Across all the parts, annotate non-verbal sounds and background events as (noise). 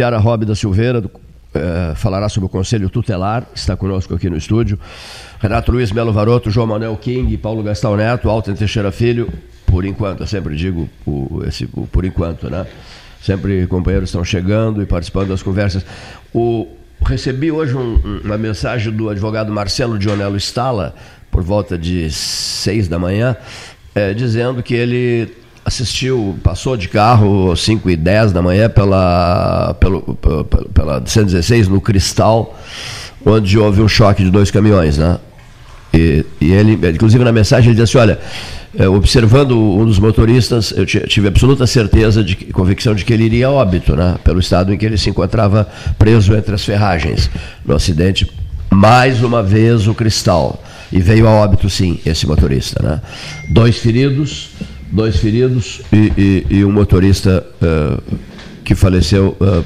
Yara Rob da Silveira do, eh, falará sobre o Conselho Tutelar, está conosco aqui no estúdio. Renato Luiz Melo Varoto, João Manuel King, Paulo Gastão Neto, Alten Teixeira Filho, por enquanto, eu sempre digo o, esse, o, por enquanto, né? Sempre companheiros estão chegando e participando das conversas. O, recebi hoje um, uma mensagem do advogado Marcelo Dionello Stala, por volta de seis da manhã, é, dizendo que ele assistiu, passou de carro às 5 e 10 da manhã pela, pelo, pela, pela 116 no Cristal, onde houve um choque de dois caminhões, né? E, e ele, inclusive na mensagem, ele disse assim, olha, é, observando um dos motoristas, eu tive absoluta certeza, de convicção de que ele iria a óbito, né? Pelo estado em que ele se encontrava preso entre as ferragens. No acidente, mais uma vez o Cristal. E veio a óbito, sim, esse motorista, né? Dois feridos, dois feridos e, e, e um motorista uh, que faleceu uh,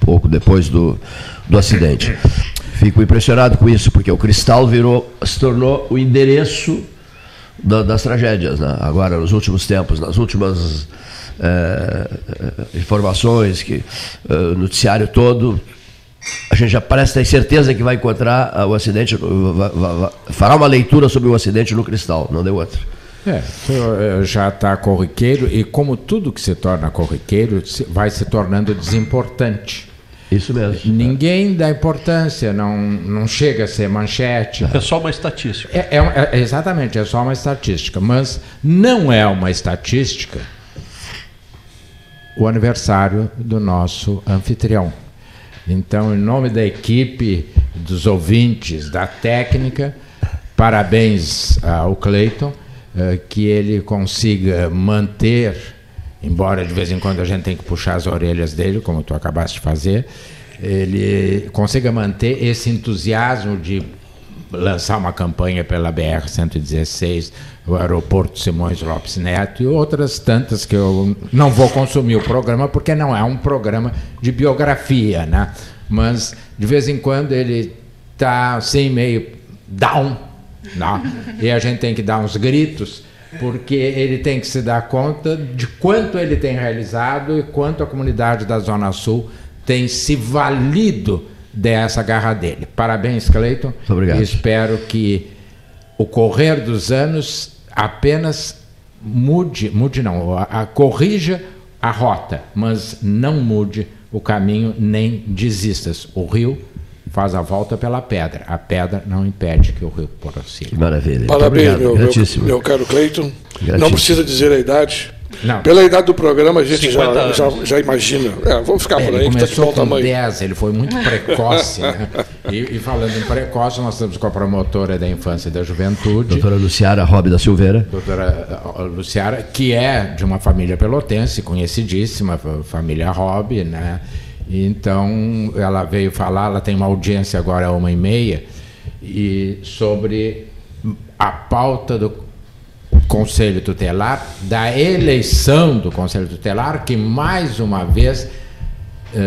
pouco depois do, do acidente. Fico impressionado com isso, porque o cristal virou, se tornou o endereço da, das tragédias. Né? Agora, nos últimos tempos, nas últimas eh, informações, que uh, noticiário todo, a gente já parece ter certeza que vai encontrar o acidente, vai, vai, vai, fará uma leitura sobre o acidente no cristal, não deu outra. É, eh, já está corriqueiro e como tudo que se torna corriqueiro vai se tornando desimportante. Isso mesmo. Ninguém dá importância, não, não chega a ser manchete. É só uma estatística. É, é, é, exatamente, é só uma estatística. Mas não é uma estatística o aniversário do nosso anfitrião. Então, em nome da equipe, dos ouvintes, da técnica, parabéns ao Cleiton que ele consiga manter, embora de vez em quando a gente tenha que puxar as orelhas dele, como tu acabaste de fazer, ele consiga manter esse entusiasmo de lançar uma campanha pela BR-116, o aeroporto Simões Lopes Neto e outras tantas que eu não vou consumir o programa porque não é um programa de biografia, né? Mas de vez em quando ele está assim meio down não. E a gente tem que dar uns gritos, porque ele tem que se dar conta de quanto ele tem realizado e quanto a comunidade da Zona Sul tem se valido dessa garra dele. Parabéns, Cleiton. Obrigado. E espero que o correr dos anos apenas mude, mude não, a, a, corrija a rota, mas não mude o caminho nem desistas. O rio faz a volta pela pedra. A pedra não impede que o rio prossiga. Maravilha. Parabéns, meu, meu, meu, caro Cleiton. Não precisa dizer a idade. Não. Pela idade do programa, a gente já, já, já, imagina. É, vamos ficar é, por aí. Ele começou que tá com tamanho. 10, ele foi muito precoce. né? e, e, falando em precoce, nós estamos com a promotora da infância e da juventude. Doutora Luciara Rob da Silveira. Doutora Luciara, que é de uma família pelotense, conhecidíssima, família Rob, né? Então, ela veio falar, ela tem uma audiência agora, uma e meia, e sobre a pauta do Conselho Tutelar, da eleição do Conselho Tutelar, que mais uma vez, uh,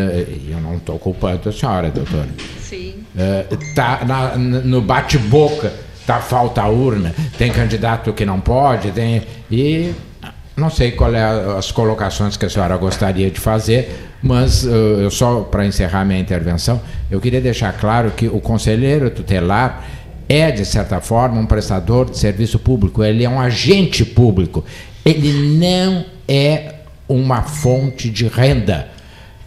eu não estou culpando a senhora, doutora. Sim. Está uh, no bate-boca, tá falta a urna, tem candidato que não pode, tem. E não sei qual é as colocações que a senhora gostaria de fazer, mas uh, eu só para encerrar minha intervenção, eu queria deixar claro que o conselheiro tutelar é de certa forma um prestador de serviço público, ele é um agente público. Ele não é uma fonte de renda.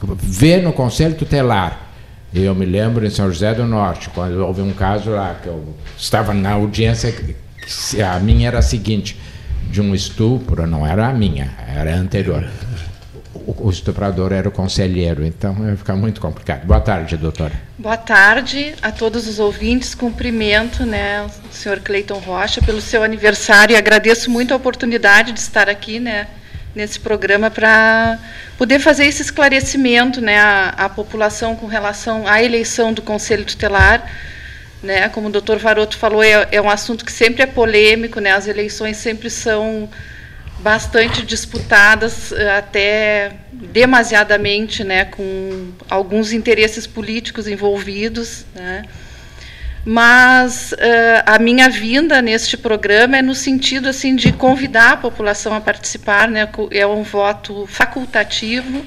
Vê no conselho tutelar. Eu me lembro em São José do Norte, quando houve um caso lá que eu estava na audiência, a minha era a seguinte: de um estupro, não era a minha, era a anterior. O, estuprador era o conselheiro, então vai ficar muito complicado. Boa tarde, doutora. Boa tarde a todos os ouvintes. Cumprimento né, o senhor Cleiton Rocha pelo seu aniversário e agradeço muito a oportunidade de estar aqui né, nesse programa para poder fazer esse esclarecimento né, à, à população com relação à eleição do Conselho Tutelar né? Como o doutor Varoto falou, é, é, um assunto que sempre é polêmico, né? as eleições sempre são bastante disputadas, eh, até demasiadamente, né? com alguns interesses políticos envolvidos. Né? Mas uh, a minha vinda neste programa é no sentido assim de convidar a população a participar, né? é um voto facultativo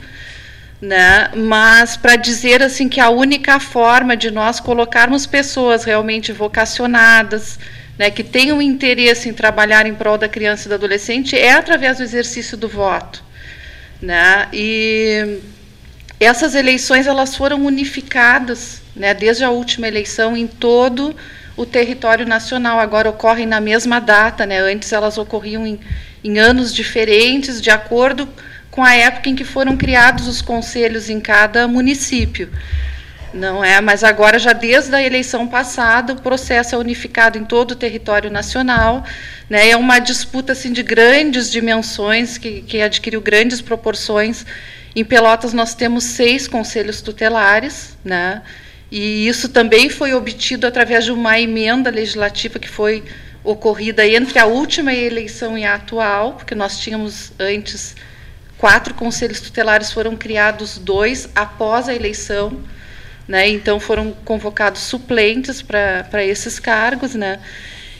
né? Mas para dizer assim que a única forma de nós colocarmos pessoas realmente vocacionadas, né, que tenham interesse em trabalhar em prol da criança e do adolescente é através do exercício do voto, né? E essas eleições elas foram unificadas, né, desde a última eleição em todo o território nacional. Agora ocorrem na mesma data, né? Antes elas ocorriam em, em anos diferentes, de acordo com a época em que foram criados os conselhos em cada município. Não é, mas agora já desde a eleição passada o processo é unificado em todo o território nacional, né? É uma disputa assim de grandes dimensões que, que adquiriu grandes proporções. Em Pelotas nós temos seis conselhos tutelares, né? E isso também foi obtido através de uma emenda legislativa que foi ocorrida entre a última eleição e a atual, porque nós tínhamos antes quatro conselhos tutelares, foram criados dois após a eleição, né? Então foram convocados suplentes para esses cargos, né?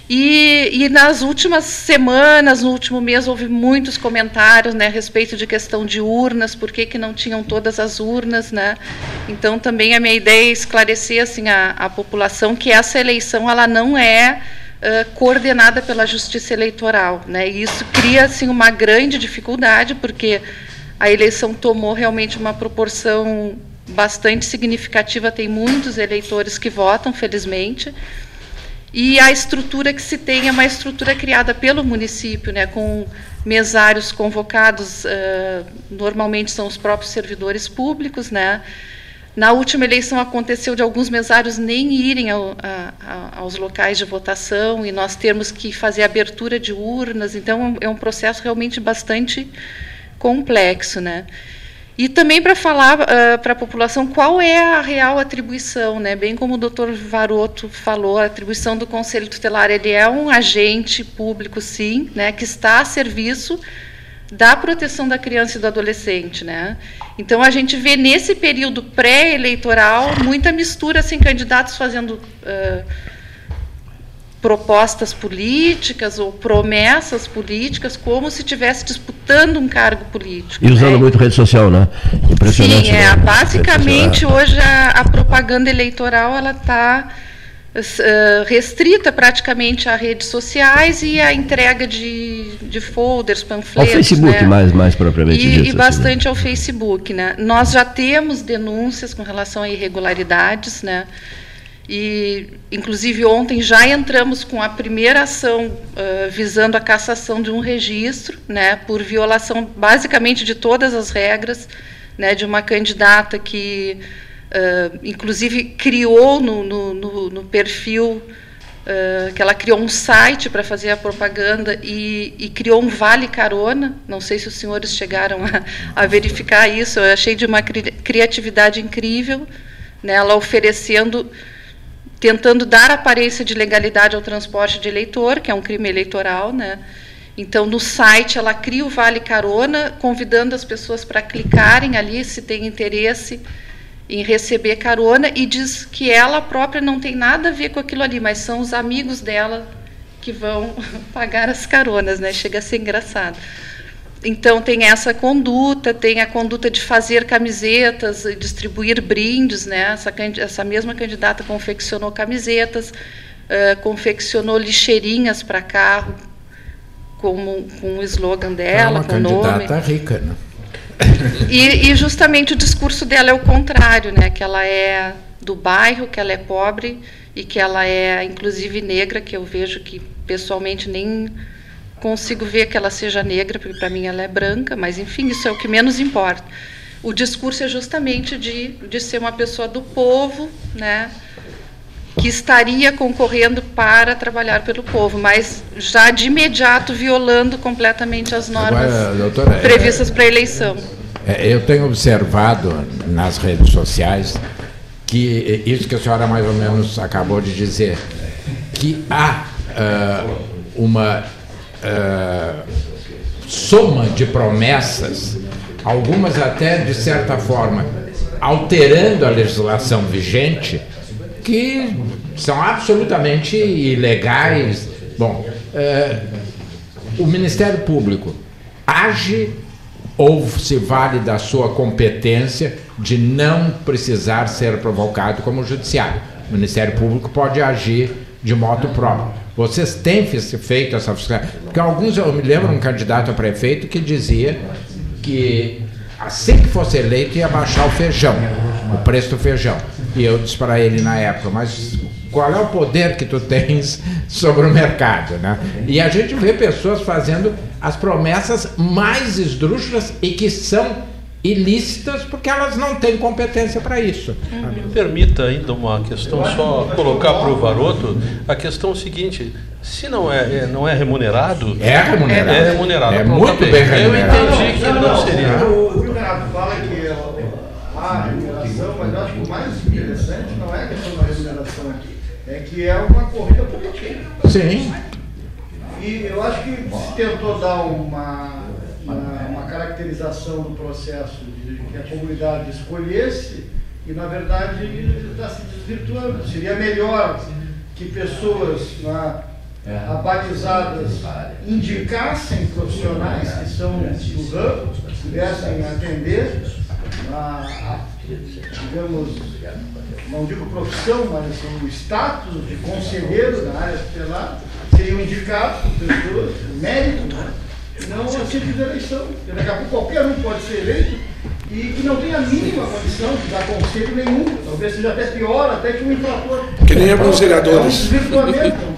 E, e, nas últimas semanas, no último mês, houve muitos comentários né, a respeito de questão de urnas, por que, que não tinham todas as urnas. Né? Então, também a minha ideia é esclarecer assim, a, a população que essa eleição ela não é coordenada pela Justiça Eleitoral. Né? E isso cria assim, uma grande dificuldade, porque a eleição tomou realmente uma proporção bastante significativa, tem muitos eleitores que votam, felizmente. E a estrutura que se tem é uma estrutura criada pelo município, né, com mesários convocados, uh, normalmente são os próprios servidores públicos. Né. Na última eleição aconteceu de alguns mesários nem irem ao, a, a, aos locais de votação e nós termos que fazer abertura de urnas, então é um processo realmente bastante complexo. Né. E também para falar uh, para a população qual é a real atribuição, né? bem como o doutor Varoto falou, a atribuição do Conselho Tutelar, ele é um agente público, sim, né? que está a serviço da proteção da criança e do adolescente. Né? Então, a gente vê nesse período pré-eleitoral muita mistura, assim, candidatos fazendo... Uh, propostas políticas ou promessas políticas como se estivesse disputando um cargo político. E usando né? muito rede social, né? Impressionante. Sim, é, né? basicamente hoje a, a, propaganda eleitoral ela está restrita praticamente a redes sociais e a entrega de, de folders, panfletos. Ao Facebook, né? mais, mais propriamente e, dito. E bastante assim, né? ao Facebook. Né? Nós já temos denúncias com relação a irregularidades, né? E, inclusive, ontem já entramos com a primeira ação uh, visando a cassação de um registro, né, por violação basicamente de todas as regras, né, de uma candidata que, uh, inclusive, criou no, no, no, no perfil Uh, que ela criou um site para fazer a propaganda e, e, criou um vale carona. Não sei se os senhores chegaram a, a verificar isso. Eu achei de uma cri criatividade incrível, né, ela oferecendo tentando dar aparência de legalidade ao transporte de eleitor, que é um crime eleitoral, né? Então, no site, ela cria o Vale Carona, convidando as pessoas para clicarem ali se tem interesse em receber carona e diz que ela própria não tem nada a ver com aquilo ali, mas são os amigos dela que vão (laughs) pagar as caronas, né? Chega a ser engraçado. Então tem essa conduta, tem a conduta de fazer camisetas, distribuir brindes, né? Essa, essa mesma candidata confeccionou camisetas, uh, confeccionou lixeirinhas para carro com, com o slogan dela, é uma com o nome. candidata rica, né? E, e, justamente o discurso dela é o contrário, né? Que ela é do bairro, que ela é pobre e que ela é inclusive negra, que eu vejo que pessoalmente nem consigo ver que ela seja negra, porque para mim ela é branca, mas enfim, isso é o que menos importa. O discurso é justamente de, de ser uma pessoa do povo, né, que estaria concorrendo para trabalhar pelo povo, mas já de imediato violando completamente as normas Agora, doutora, é, previstas é, para a eleição. É, eu tenho observado nas redes sociais que isso que a senhora mais ou menos acabou de dizer, que há uh, uma uh, soma de promessas, algumas até de certa forma alterando a legislação vigente, que são absolutamente ilegais. Bom, uh, o Ministério Público age ou se vale da sua competência de não precisar ser provocado como judiciário. O Ministério Público pode agir de modo próprio. Vocês têm feito essa fiscalização? Porque alguns, eu me lembro um candidato a prefeito que dizia que assim que fosse eleito ia baixar o feijão, o preço do feijão. E eu disse para ele na época, mas qual é o poder que tu tens sobre o mercado, né? E a gente vê pessoas fazendo as promessas mais esdrúxulas e que são ilícitas porque elas não têm competência para isso. Me permita ainda uma questão só colocar para o Varoto a questão seguinte: se não é, é, não é remunerado, é remunerado, é, remunerado. É muito bem remunerado. Eu entendi que não seria. O Renato fala que há remuneração, mas eu acho que o mais interessante não é a questão da remuneração aqui, é que é uma corrida política. Sim. E eu acho que se tentou dar uma uma, uma caracterização do processo de que a comunidade escolhesse e, na verdade, está se desvirtuando. Seria melhor que pessoas na, é. abatizadas indicassem profissionais que são do ramo, pudessem atender a, a, digamos, não digo profissão, mas o status de conselheiro na área tutelar, seriam indicados por pessoas, mérito, não a simples eleição. Porque daqui a pouco qualquer um pode ser eleito e que não tem a mínima condição de dar conselho nenhum. Talvez seja até pior, até que um infrator. Que nem alguns vereadores.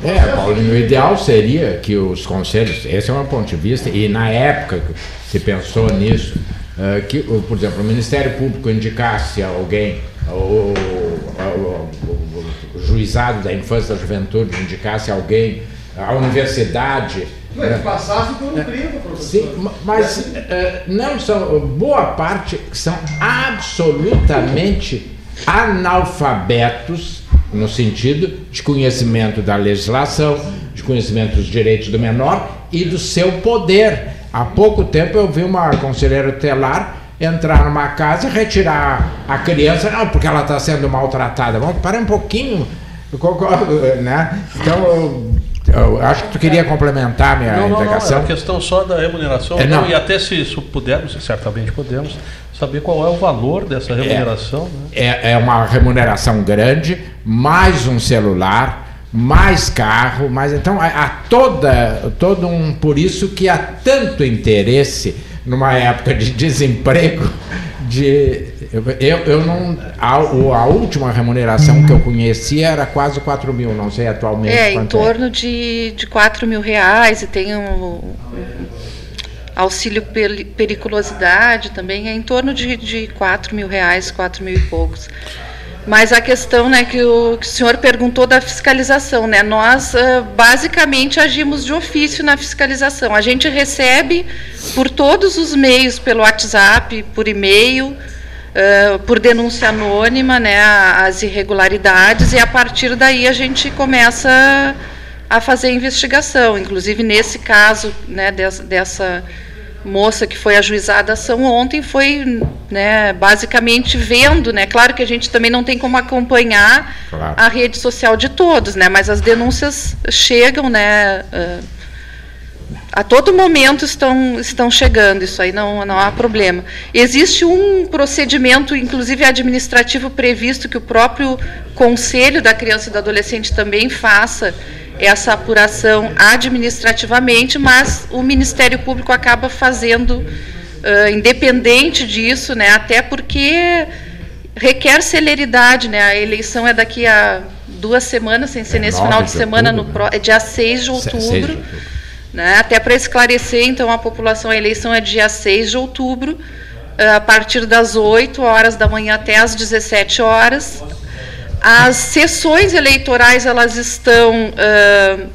É, (laughs) é, Paulinho, o ideal seria que os conselhos, esse é um ponto de vista, e na época que se pensou nisso, uh, que, por exemplo, o Ministério Público indicasse alguém, o, o, o, juizado da infância e da juventude indicasse alguém, a universidade mas é. passasse por um crivo, professor. Sim, mas uh, não são, boa parte são absolutamente analfabetos no sentido de conhecimento da legislação, de conhecimento dos direitos do menor e do seu poder. Há pouco tempo eu vi uma conselheira telar entrar numa casa e retirar a criança, não, porque ela está sendo maltratada. Vamos parar um pouquinho, (laughs) né? Então eu acho que tu queria complementar a minha não, indagação. Não, não, é a questão só da remuneração. É, não. E até se isso pudermos, certamente podemos, saber qual é o valor dessa remuneração. É, né? é, é uma remuneração grande, mais um celular, mais carro, mais. Então há, toda, todo um. Por isso que há tanto interesse numa época de (laughs) desemprego de eu, eu não a, a última remuneração que eu conheci era quase 4 mil não sei atualmente é em é. torno é. de, de 4 mil reais e tem um, auxílio periculosidade também é em torno de, de 4 mil reais 4 mil e poucos mas a questão né, que, o, senhor perguntou da fiscalização, né, nós uh, basicamente agimos de ofício na fiscalização. A gente recebe por todos os meios, pelo WhatsApp, por e-mail, uh, por denúncia anônima, né, as irregularidades, e a partir daí a gente começa a fazer investigação. Inclusive, nesse caso né, dessa, dessa moça que foi ajuizada a ação ontem foi né, basicamente vendo, né? Claro que a gente também não tem como acompanhar claro. a rede social de todos, né? Mas as denúncias chegam, né? Uh, a todo momento estão, estão chegando, isso aí não, não há problema. Existe um procedimento, inclusive administrativo, previsto que o próprio Conselho da Criança e do Adolescente também faça essa apuração administrativamente, mas o Ministério Público acaba fazendo uh, independente disso, né? Até porque requer celeridade, né? A eleição é daqui a duas semanas, sem ser é nesse final de, de semana, outubro, no né? é dia 6 de outubro. 6 de outubro. Né? Até para esclarecer, então, a população, a eleição é dia 6 de outubro, a partir das 8 horas da manhã até as 17 horas. As sessões eleitorais elas estão uh,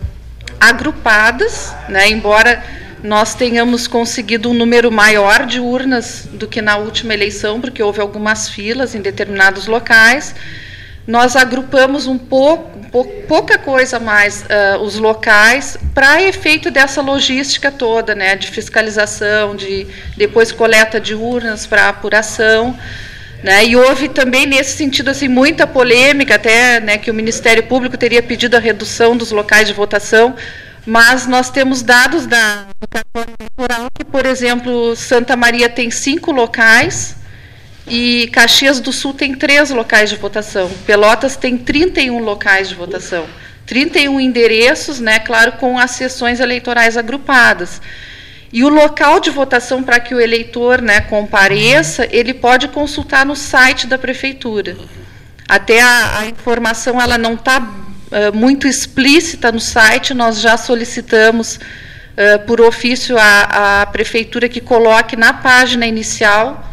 agrupadas, né, embora nós tenhamos conseguido um número maior de urnas do que na última eleição, porque houve algumas filas em determinados locais. Nós agrupamos um pouco, pouca coisa mais uh, os locais para efeito dessa logística toda, né, de fiscalização, de depois coleta de urnas para apuração. Né? E houve também, nesse sentido, assim, muita polêmica, até né, que o Ministério Público teria pedido a redução dos locais de votação, Mas nós temos dados da, eleitoral que, por exemplo, Santa Maria tem cinco locais e Caxias do Sul tem três locais de votação. Pelotas tem 31 locais de votação. 31 endereços, né, claro, com as sessões eleitorais agrupadas. E o local de votação para que o eleitor né, compareça, ele pode consultar no site da prefeitura. Até a, a informação ela não está uh, muito explícita no site, nós já solicitamos uh, por ofício à, prefeitura que coloque na página inicial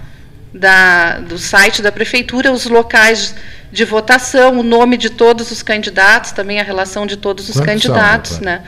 da, do site da prefeitura os locais de votação, o nome de todos os candidatos, também a relação de todos os Quantos candidatos. São, né?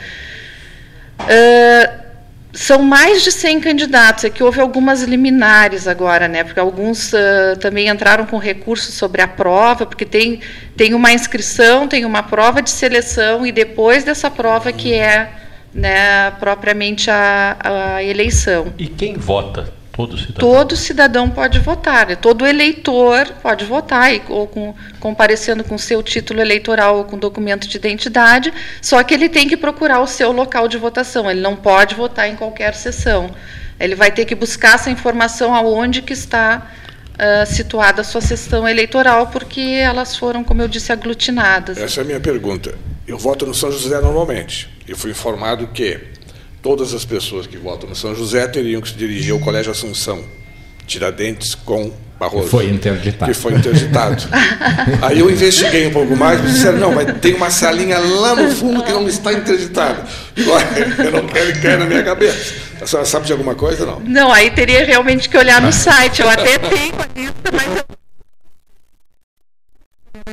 Uh, são mais de 100 candidatos, é que houve algumas liminares agora, né? Porque alguns uh, também entraram com recursos sobre a prova, porque tem, tem uma inscrição, tem uma prova de seleção, e depois dessa prova que é né, propriamente a, a eleição. E quem vota? Todo cidadão. Todo cidadão pode votar, né? todo eleitor pode votar, ou com, comparecendo com seu título eleitoral ou com documento de identidade, só que ele tem que procurar o seu local de votação, ele não pode votar em qualquer sessão. Ele vai ter que buscar essa informação aonde que está uh, situada a sua sessão eleitoral, porque elas foram, como eu disse, aglutinadas. Essa é a minha pergunta. Eu voto no São José normalmente. Eu fui informado que todas as pessoas que votam no São José teriam que se dirigir ao Colégio Assunção, Tiradentes com Barroso. Que foi interditado. Que foi interditado. Aí eu investiguei um pouco mais e disseram, não, mas tem uma salinha lá no fundo que não está interditada. Eu não quero cair na minha cabeça. A senhora sabe de alguma coisa, não? Não, aí teria realmente que olhar no site. Eu até tenho a lista, mas eu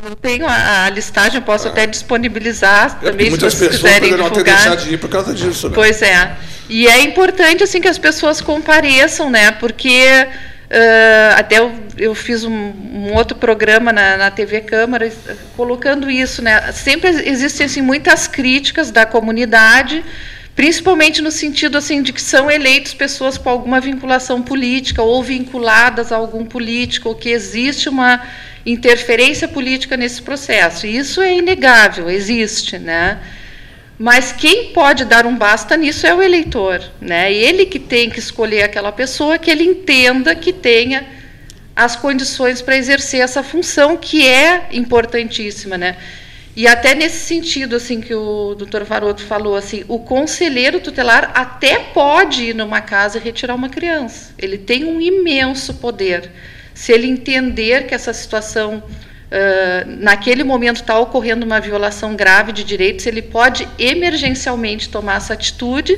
eu tenho a, a listagem, eu posso ah. até disponibilizar é também se vocês quiserem divulgar. Ter deixado de ir por causa disso, né? Pois é. E é importante assim que as pessoas compareçam, né? Porque uh, até eu, eu fiz um, um, outro programa na, na TV Câmara colocando isso, né? Sempre existem assim muitas críticas da comunidade principalmente no sentido assim de que são eleitos pessoas com alguma vinculação política ou vinculadas a algum político, ou que existe uma interferência política nesse processo. Isso é inegável, existe, né? Mas quem pode dar um basta nisso é o eleitor, né? Ele que tem que escolher aquela pessoa que ele entenda que tenha as condições para exercer essa função que é importantíssima, né? E até nesse sentido, assim, que o doutor Varoto falou, assim, o conselheiro tutelar até pode ir numa casa e retirar uma criança. Ele tem um imenso poder. Se ele entender que essa situação, uh, naquele momento, está ocorrendo uma violação grave de direitos, ele pode emergencialmente tomar essa atitude,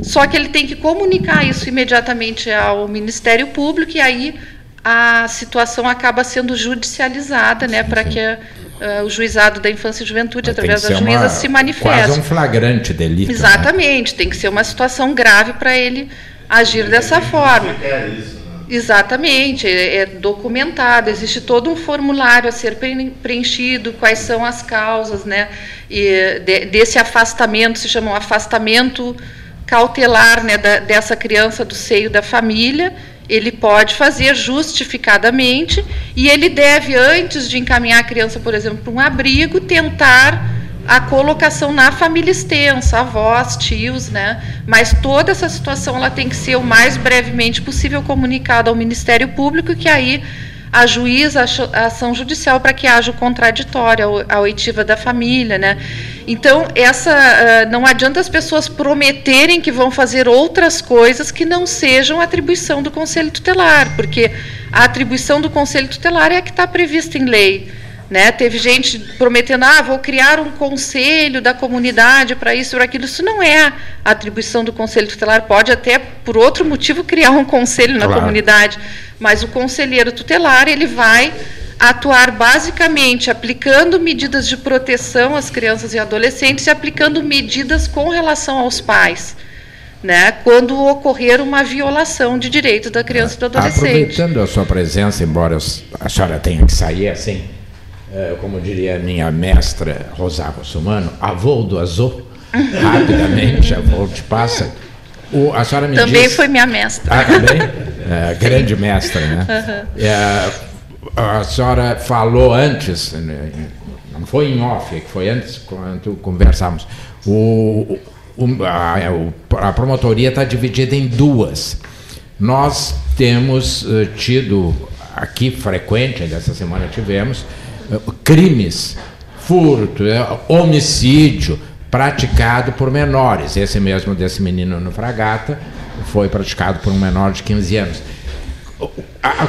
só que ele tem que comunicar isso imediatamente ao Ministério Público e aí a situação acaba sendo judicializada, né, para que uh, o juizado da infância e juventude, Mas através da juíza, uma, se manifesta. Quase um flagrante delito. Né? Exatamente, né? tem que ser uma situação grave para ele agir dessa forma. Isso, né? Exatamente, é, é, documentado, existe todo um formulário a ser preenchido, quais são as causas né, de, desse afastamento, se chama um afastamento cautelar né, da, dessa criança do seio da família, ele pode fazer justificadamente e ele deve, antes de encaminhar a criança, por exemplo, para um abrigo, tentar a colocação na família extensa, avós, tios, né? Mas toda essa situação ela tem que ser o mais brevemente possível comunicada ao Ministério Público, que aí a juíza a ação judicial para que haja o contraditório, a oitiva da família, né? Então, essa uh, não adianta as pessoas prometerem que vão fazer outras coisas que não sejam atribuição do Conselho Tutelar, porque a atribuição do Conselho Tutelar é a que está prevista em lei. Né? Teve gente prometendo, ah, vou criar um conselho da comunidade para isso, para aquilo. Isso não é a atribuição do conselho tutelar. Pode até, por outro motivo, criar um conselho na claro. comunidade, mas o conselheiro tutelar ele vai atuar basicamente aplicando medidas de proteção às crianças e adolescentes e aplicando medidas com relação aos pais. Né, quando ocorrer uma violação de direitos da criança e do adolescente. Aproveitando a sua presença, embora a senhora tenha que sair assim, como diria minha mestra Rosário Sumano, avô do azul, rapidamente, avô te passa. O, a senhora me também disse, foi minha mestra. Ah, também? É, grande mestra, né? Uhum. É, a senhora falou antes, né, não foi em off, é foi antes, quando conversamos, o, a, a promotoria está dividida em duas. Nós temos uh, tido aqui frequente, dessa semana tivemos, crimes, furto, uh, homicídio praticado por menores. Esse mesmo desse menino no Fragata foi praticado por um menor de 15 anos.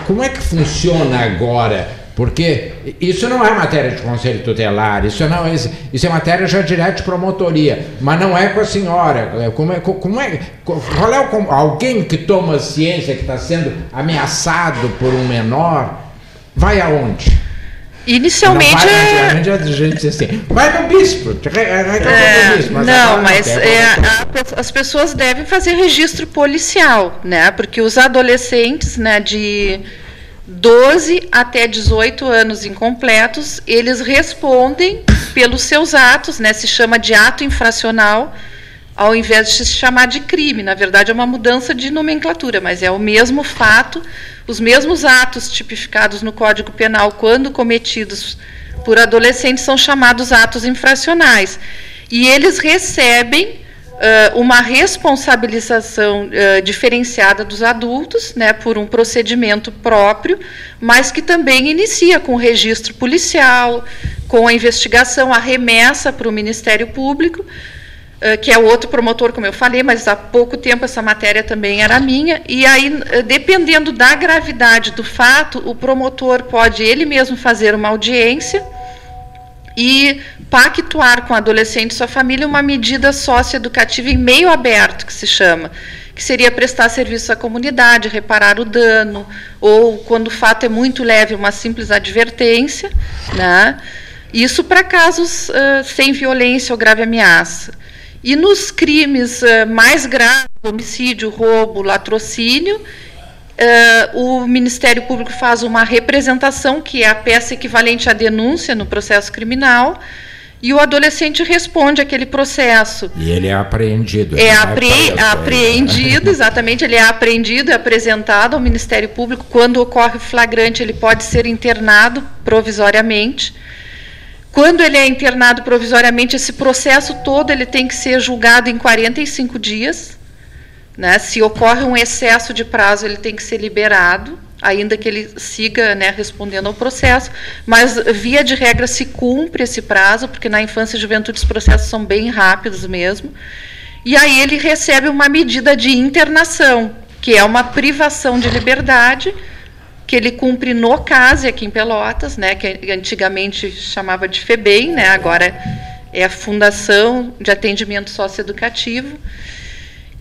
Como é que funciona agora porque isso não é matéria de conselho tutelar, isso não é, isso é matéria já direto de promotoria, mas não é com a senhora. É, como é, como é, qual é o, alguém que toma ciência que está sendo ameaçado por um menor, vai aonde? Inicialmente. Não vai, é... a gente assim, vai no bispo, é, bispo mas não, mas é, a, as pessoas devem fazer registro policial, né? Porque os adolescentes, né, de 12 até 18 anos incompletos, eles respondem pelos seus atos, né, se chama de ato infracional, ao invés de se chamar de crime. Na verdade, é uma mudança de nomenclatura, mas é o mesmo fato, os mesmos atos tipificados no Código Penal, quando cometidos por adolescentes, são chamados atos infracionais. E eles recebem uh, uma responsabilização uh, diferenciada dos adultos, né, por um procedimento próprio, mas que também inicia com o registro policial, com a investigação, a remessa para o Ministério Público, que é outro promotor, como eu falei, mas há pouco tempo essa matéria também era minha, e aí, dependendo da gravidade do fato, o promotor pode ele mesmo fazer uma audiência e pactuar com o adolescente e sua família uma medida socioeducativa em meio aberto, que se chama, que seria prestar serviço à comunidade, reparar o dano, ou, quando o fato é muito leve, uma simples advertência. Né? Isso para casos uh, sem violência ou grave ameaça. E nos crimes uh, mais graves, homicídio, roubo, latrocínio, Uh, o Ministério Público faz uma representação, que é a peça equivalente à denúncia no processo criminal, e o adolescente responde aquele processo. E ele é apreendido. É apre apreendido, (laughs) exatamente, ele é apreendido e apresentado ao Ministério Público. Quando ocorre flagrante, ele pode ser internado provisoriamente. Quando ele é internado provisoriamente, esse processo todo ele tem que ser julgado em 45 dias. Né? Se ocorre um excesso de prazo, ele tem que ser liberado, ainda que ele siga né, respondendo ao processo, mas via de regra se cumpre esse prazo, porque na infância e juventude os processos são bem rápidos mesmo. E aí ele recebe uma medida de internação, que é uma privação de liberdade, que ele cumpre no CASE aqui em Pelotas, né, que antigamente chamava de FEBEM, né, agora é a Fundação de Atendimento Socioeducativo.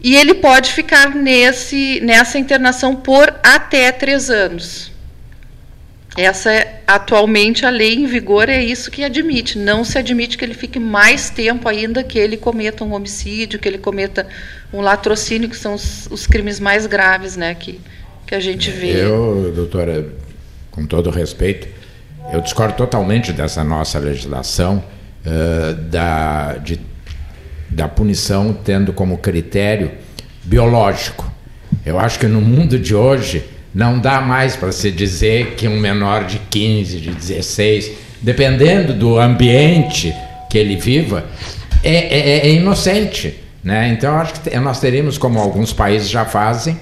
E ele pode ficar nesse, nessa internação por até três anos. Essa é, atualmente a lei em vigor é isso que admite. Não se admite que ele fique mais tempo ainda que ele cometa um homicídio, que ele cometa um latrocínio, que são os, os crimes mais graves, né, que, que a gente vê. Eu, doutora, com todo respeito, eu discordo totalmente dessa nossa legislação uh, da, de da punição tendo como critério biológico. Eu acho que no mundo de hoje não dá mais para se dizer que um menor de 15, de 16, dependendo do ambiente que ele viva, é, é, é inocente. Né? Então, acho que nós teríamos, como alguns países já fazem,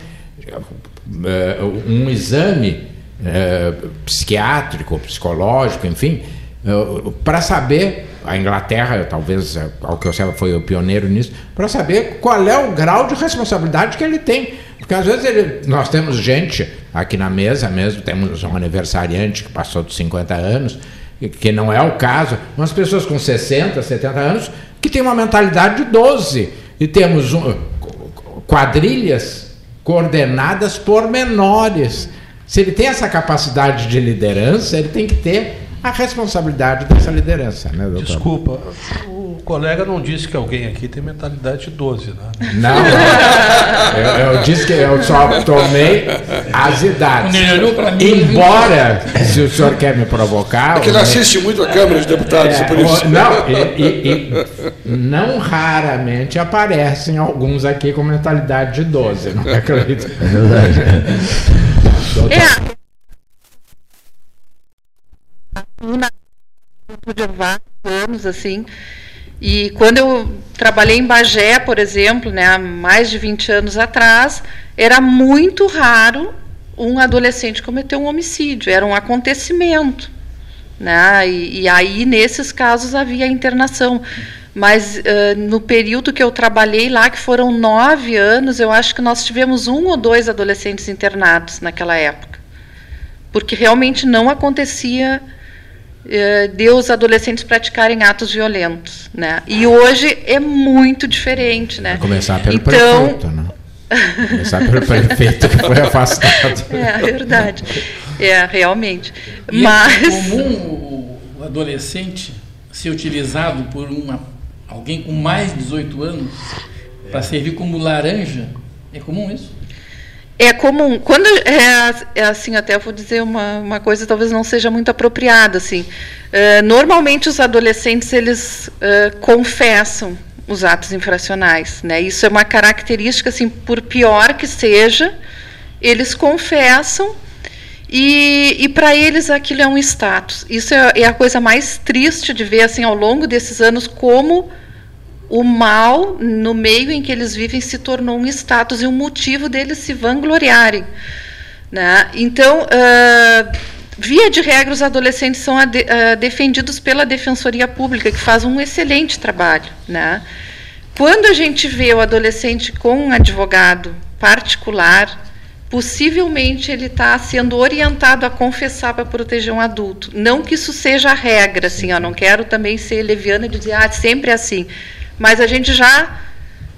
um exame eh, psiquiátrico, psicológico, enfim, eh, para saber a Inglaterra, talvez, ao que eu saiba, foi o pioneiro nisso, para saber qual é o grau de responsabilidade que ele tem. Porque às vezes ele, nós temos gente aqui na mesa mesmo, temos um aniversariante que passou dos 50 anos, que não é o caso, mas pessoas com 60, 70 anos que têm uma mentalidade de 12. E temos um, quadrilhas coordenadas por menores. Se ele tem essa capacidade de liderança, ele tem que ter a responsabilidade dessa liderança, né, doutor? Desculpa, colega não disse que alguém aqui tem mentalidade de 12, né? Não, não. Eu, eu, disse que eu só tomei as idades. Embora, se o senhor quer me provocar. É que ele assiste muito a Câmara de Deputados, é, por isso. Não, e, e, e, não raramente aparecem alguns aqui com mentalidade de 12, não acredito. É verdade. É na de vários anos, assim, E quando eu trabalhei em Bagé, por exemplo, né, há mais de 20 anos atrás, era muito raro um adolescente cometer um homicídio, era um acontecimento. Né? E, e aí, nesses casos, havia internação. Mas uh, no período que eu trabalhei lá, que foram nove anos, eu acho que nós tivemos um ou dois adolescentes internados naquela época. Porque realmente não acontecia uh, de os adolescentes praticarem atos violentos. Né? E hoje é muito diferente. Né? Vai começar pelo então, prefeito, né? começar pelo prefeito que foi afastado. (laughs) É, verdade. É, realmente. E Mas... é comum o adolescente ser utilizado por uma alguém com mais de 18 anos para servir como laranja? É comum isso? É comum. Quando é, é, assim, até eu vou dizer uma, uma coisa talvez não seja muito apropriada, assim. É, normalmente os adolescentes eles é, confessam os atos infracionais, né? Isso é uma característica, assim, por pior que seja, eles confessam e, e para eles aquilo é um status. Isso é, é, a coisa mais triste de ver assim ao longo desses anos como o mal no meio em que eles vivem se tornou um status e um motivo deles se vangloriarem. Né? Então, uh, via de regra, os adolescentes são uh, defendidos pela Defensoria Pública, que faz um excelente trabalho. Né? Quando a gente vê o adolescente com um advogado particular, possivelmente ele está sendo orientado a confessar para proteger um adulto. Não que isso seja a regra, assim, eu não quero também ser leviana e dizer, ah, sempre é assim. Mas a gente já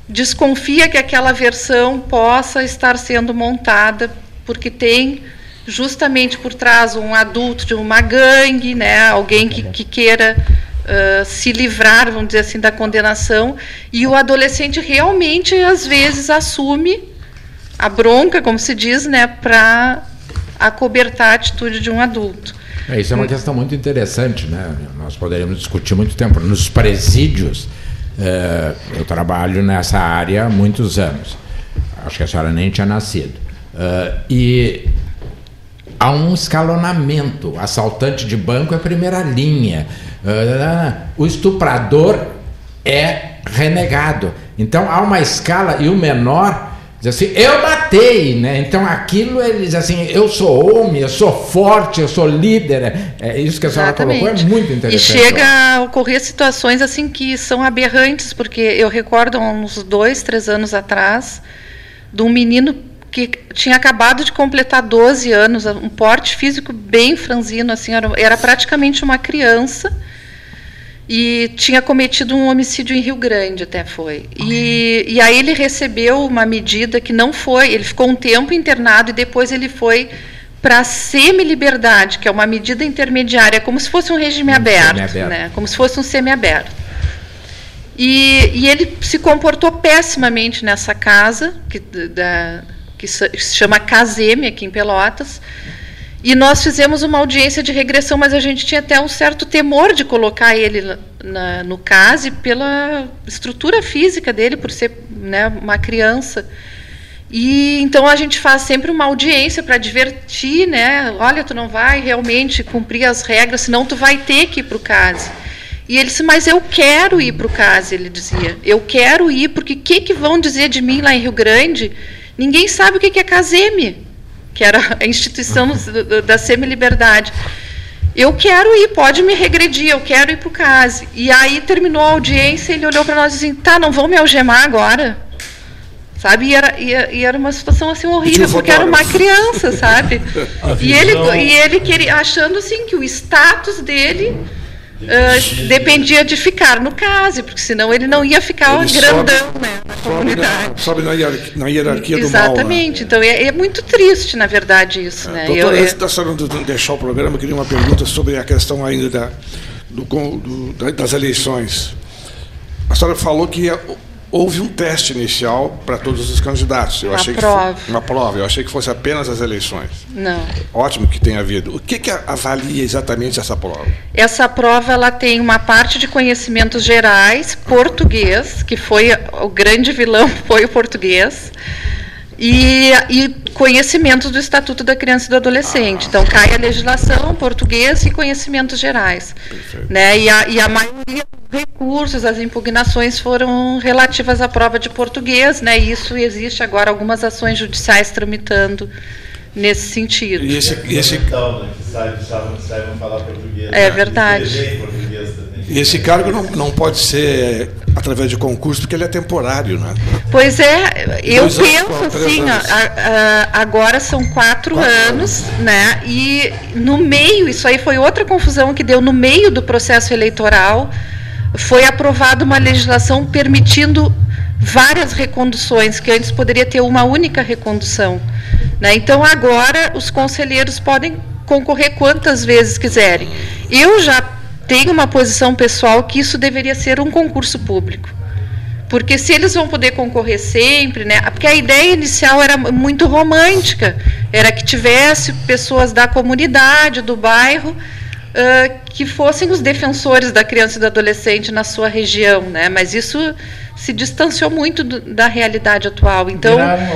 desconfia que aquela versão possa estar sendo montada, porque tem justamente por trás um adulto de uma gangue, né, alguém que, que queira uh, se livrar, vamos dizer assim, da condenação, e o adolescente realmente, às vezes, assume a bronca, como se diz, né, para acobertar a atitude de um adulto. É, isso é uma questão muito interessante, né? Nós poderíamos discutir muito tempo. Nos presídios, eu trabalho nessa área há muitos anos. Acho que a senhora nem tinha nascido. É, e há um escalonamento. Assaltante de banco é primeira linha. É, o estuprador é renegado. Então há uma escala e o menor Diz assim, eu matei, né? Então aquilo ele diz assim, eu sou homem, eu sou forte, eu sou líder. É isso que a senhora Exatamente. colocou, é muito interessante. E chega a ocorrer situações assim que são aberrantes, porque eu recordo uns dois, três anos atrás, de um menino que tinha acabado de completar 12 anos, um porte físico bem franzino, assim, era, era praticamente uma criança e tinha cometido um homicídio em Rio Grande até foi. E, e aí ele recebeu uma medida que não foi ele ficou um tempo internado e depois ele foi para semi-liberdade que é uma medida intermediária como se fosse um regime um aberto, né? Como se fosse um semi-aberto. E, e, ele se comportou pessimamente nessa casa que, da, que se chama Caseme aqui em Pelotas e nós fizemos uma audiência de regressão, mas a gente tinha até um certo temor de colocar ele na, no CASE pela estrutura física dele, por ser né, uma criança. E então a gente faz sempre uma audiência para divertir, né? Olha, tu não vai realmente cumprir as regras, senão tu vai ter que ir para o CASE. E ele disse, mas eu quero ir para o CASE, ele dizia. Eu quero ir, porque o que, que vão dizer de mim lá em Rio Grande? Ninguém sabe o que, que é CASEME que era a instituição (laughs) da semi-liberdade. Eu quero ir, pode me regredir, eu quero ir para o CASE. E aí terminou a audiência, ele olhou para nós e disse, tá, não vão me algemar agora? Sabe? E era, e, era uma situação assim horrível, porque era uma criança, sabe? (laughs) E ele, e ele queria, achando assim que o status dele Uh, dependia de ficar no CASE, porque senão ele não ia ficar ele grandão sobe, né, na comunidade. Sobe na, hierarquia, na hierarquia do mal. Exatamente. Né? Então é, é, muito triste, na verdade, isso. É, né? Doutora, eu, antes da senhora deixar o programa, eu queria uma pergunta sobre a questão ainda da, do, do, das eleições. A senhora falou que houve um teste inicial para todos os candidatos. Eu uma achei prova. Que uma prova. Eu achei que fosse apenas as eleições. Não. Ótimo que tenha havido. O que, que avalia exatamente essa prova? Essa prova ela tem uma parte de conhecimentos gerais, português, que foi o grande vilão (laughs) foi o português. E, e conhecimentos do Estatuto da Criança e do Adolescente. Então, cai a legislação, português e conhecimentos gerais. Né? E, a, e a maioria dos recursos, as impugnações foram relativas à prova de português, né? e isso existe agora algumas ações judiciais tramitando nesse sentido. E esse, e esse, né, que saibam, falar português. É né? verdade. Português também. Esse cargo não, não pode ser através de concurso, porque ele é temporário, né? Pois é, eu Dois anos, penso quatro, três assim, ó, anos. a- agora são quatro, anos, né? E no meio, isso aí foi outra confusão que deu no meio do processo eleitoral, foi aprovada uma legislação permitindo várias reconduções, que antes poderia ter uma única recondução. Né? Então agora os conselheiros podem concorrer quantas vezes quiserem. Eu já tenho uma posição pessoal que isso deveria ser um concurso público. Porque se eles vão poder concorrer sempre, né? Porque a ideia inicial era muito romântica, era que tivesse pessoas da comunidade, do bairro, ah, que fossem os defensores da criança e do adolescente na sua região, né? Mas isso se distanciou muito do- da realidade atual. Então, Viraram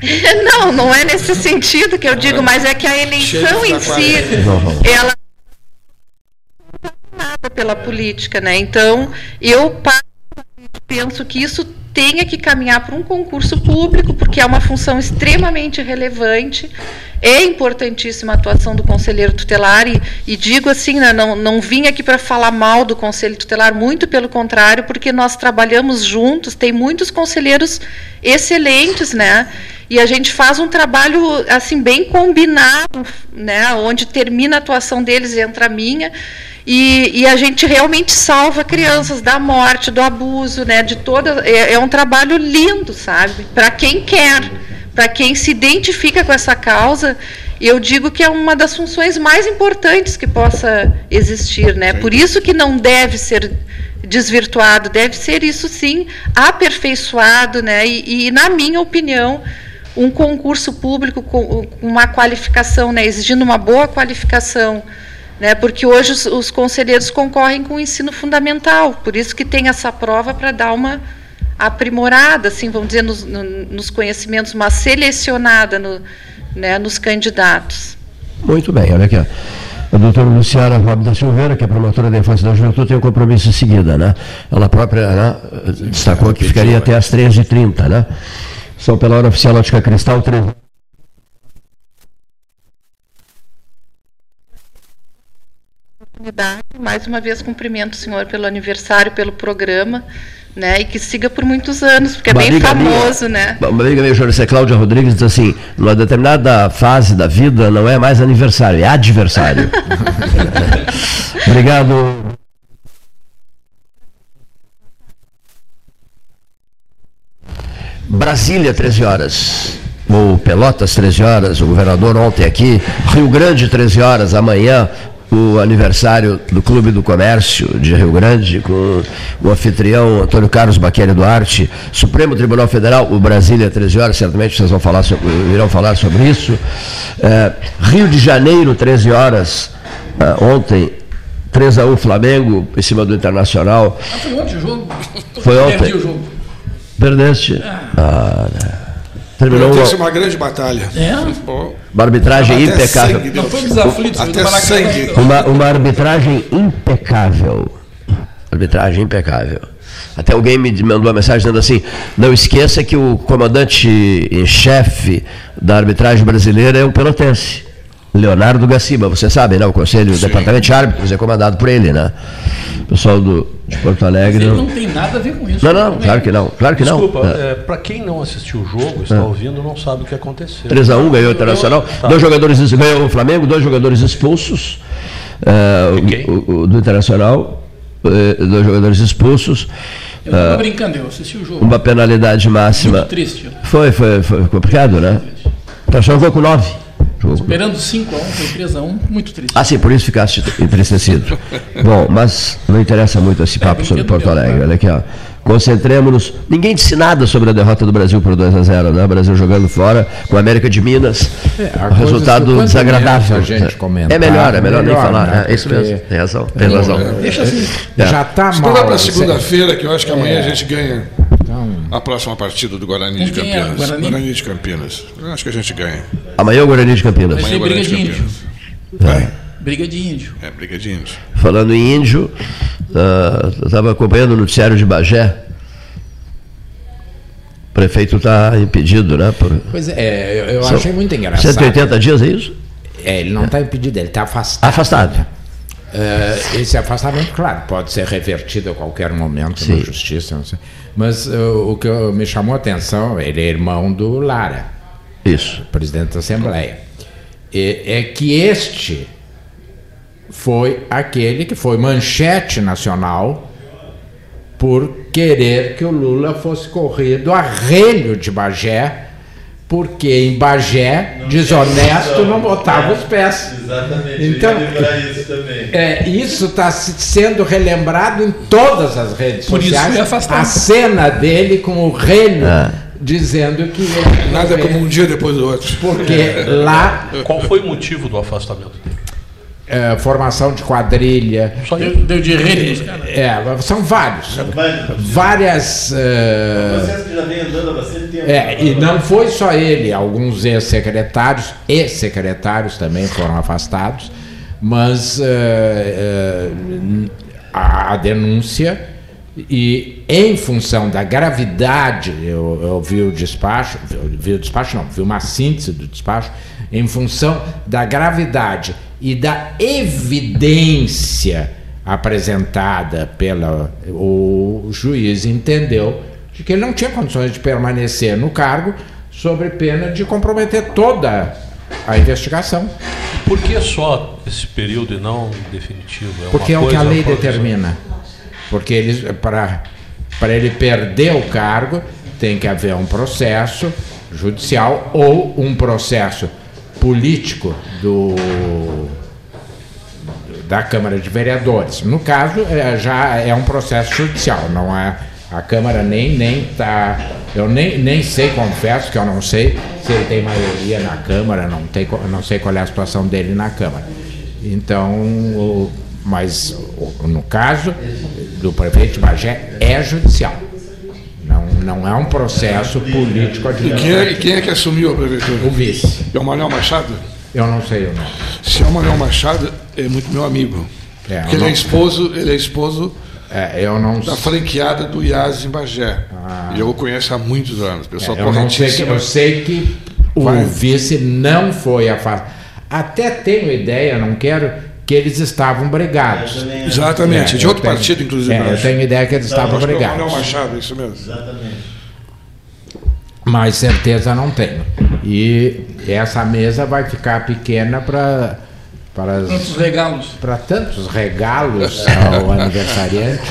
(laughs) não, não é nesse sentido que eu digo, mas é que a eleição em si, ela pela política, né? Então, eu penso que isso tenha que caminhar para um concurso público, porque é uma função extremamente relevante. É importantíssima a atuação do conselheiro tutelar e, e digo assim, né, não, não vim aqui para falar mal do conselho tutelar, muito pelo contrário, porque nós trabalhamos juntos, tem muitos conselheiros excelentes, né? E a gente faz um trabalho assim bem combinado, né? Onde termina a atuação deles e entra a minha. E, e a gente realmente salva crianças da morte, do abuso, né? De toda é, é um trabalho lindo, sabe? Para quem quer, para quem se identifica com essa causa, eu digo que é uma das funções mais importantes que possa existir, né? Por isso que não deve ser desvirtuado, deve ser isso sim aperfeiçoado, né? E, e, na minha opinião, um concurso público com uma qualificação, né? Exigindo uma boa qualificação né? Porque hoje os, os conselheiros concorrem com o ensino fundamental, por isso que tem essa prova para dar uma aprimorada, assim, vamos dizer, nos, no- nos conhecimentos, uma selecionada no, né, nos candidatos. Muito bem, olha aqui. ó. A doutora Luciana Rob da Silveira, que é promotora da infância da juventude, tem um compromisso em seguida, né? Ela própria né, destacou que ficaria até às 13h30, né? São pela hora oficial Ótica Cristal, 13 oportunidade. Mais uma vez, cumprimento o senhor pelo aniversário, pelo programa, né? E que siga por muitos anos, porque é Uma bem amiga famoso, minha- né? Uma amiga minha, jornalista Cláudia Rodrigues, diz assim: numa determinada fase da vida não é mais aniversário, é adversário. (laughs) Obrigado. Brasília, 13 horas. Ou Pelotas, 13 horas. O governador ontem aqui. Rio Grande, 13 horas. Amanhã, o aniversário do Clube do Comércio de Rio Grande, com o anfitrião Antônio Carlos Baqueri Duarte. Supremo Tribunal Federal, o Brasília, 13 horas. Certamente vocês vão falar sobre, irão falar sobre isso. É, Rio de Janeiro, 13 horas. Ah, ontem, 3 a 1 Flamengo, em cima do Internacional. Ah, foi ontem o jogo. Foi ontem. Perdeste. Ah, né. Terminou é uma, grande batalha. É? Uma arbitragem Até impecável. sangue Não foi do Até sangue. Uma, uma arbitragem impecável. Arbitragem impecável. Até alguém me mandou uma mensagem dizendo assim: não esqueça que o comandante em chefe da arbitragem brasileira é um pelotense. Leonardo Gaciba, você sabe, né? O Conselho o Departamento de Árbitros é comandado por ele, né? O pessoal do, de Porto Alegre. Ele Não, tem nada a ver com isso. não, não, claro que não. Claro que não. Desculpa, É. para quem não assistiu o jogo, está ouvindo, não sabe o que aconteceu. 3x1 ganhou o Internacional. Tá. Dois jogadores ganhou o Flamengo, dois jogadores expulsos. é, o- o, do Internacional, é, dois jogadores expulsos. Eu não tô brincando, eu assisti o jogo. Uma penalidade máxima. Muito triste. Foi, foi, foi complicado, né? O Internacional jogou com 9. Jogou com Esperando 5x1, foi 3x1, muito triste. ah, sim, por isso ficaste entristecido. Bom, mas não interessa muito esse papo É, sobre Porto Alegre. né? Olha aqui, ó. Concentremos-nos. Ninguém disse nada sobre a derrota do Brasil por 2 a 0 né? O Brasil jogando fora, com a América de Minas. É, um resultado desagradável. a gente comentar, é melhor, é melhor, nem melhor, falar. né? É isso mesmo. Tem razão, tem razão. Deixa assim. É. Já está mal. Esperar para você- segunda-feira, que eu acho que amanhã a gente ganha. Não. A próxima partida do Guarani de é? Campinas. Guarani? de Campinas. Eu acho que a gente ganha. Amanhã é o Guarani de Campinas. Amanhã o Guarani briga de índio. Vai. Briga de índio. É, briga de índio. Falando em índio, ah, eu estava acompanhando o noticiário de Bagé. O prefeito está impedido, né? Por Pois é, eu, eu achei muito engraçado. 180 dias, é isso? É, ele não está impedido, ele está afastado. Afastado. Eh, esse afastamento, claro, pode ser revertido a qualquer momento na Sim. justiça, não sei. mas eh, o que me chamou a atenção, ele é irmão do Lara, Isso. presidente da Assembleia, E- é que este foi aquele que foi manchete nacional por querer que o Lula fosse corrido a relho de Bagé, porque em Bagé, desonesto, não botava os pés. Exatamente, Então- eu ia lembrar isso também. É, isso está sendo relembrado em todas as redes Por isso sociais. afastado. a cena dele com o relho É. dizendo que é Nada como um dia depois do outro. porque lá Qual foi o motivo do afastamento? É, formação de quadrilha Só Deu, deu de rede nos caras. é, são vários Vai, várias é, Processo que já vem andando há bastante tempo. é, e não foi só ele, alguns ex-secretários e secretários também foram afastados, mas é, é, a, a denúncia e em função da gravidade, eu, eu vi o despacho, vi, vi o despacho não, vi uma síntese do despacho, em função da gravidade e da evidência apresentada pela o juiz entendeu de que ele não tinha condições de permanecer no cargo sobre pena de comprometer toda a investigação, Por que só esse período e não definitivo? É uma porque é o que a lei determina. Porque ele para para ele perder o cargo tem que haver um processo judicial ou um processo político do da Câmara de Vereadores. No caso, é, já é um processo judicial, não é a Câmara nem nem tá eu nem, nem sei, confesso que eu não sei se ele tem maioria na Câmara, não tem não sei qual é a situação dele na Câmara. Então, mas no caso do prefeito de Bagé é judicial. Não, é um processo político E quem é, e quem é que assumiu a prefeitura? O vice. É o Manuel Machado? Eu não sei o nome. Se é o Manuel Machado, é muito meu amigo. É, Porque ele é esposo, ele é esposo É, eu não da franqueada do Iaz em Bagé. E eu o conheço há muitos anos. Pessoal É, eu, não sei que, eu sei que o Vai. vice não foi afastado. Até tenho ideia, não quero, que eles estavam brigados. É- Exatamente, É, de outro tenho- partido, inclusive. É, eu tenho ideia que eles estavam Acho que é o Manuel brigados. Machado, isso mesmo. Exatamente. Mas certeza não tenho. E essa mesa vai ficar pequena para para as- Quantos regalos? para tantos regalos (laughs) ao aniversariante,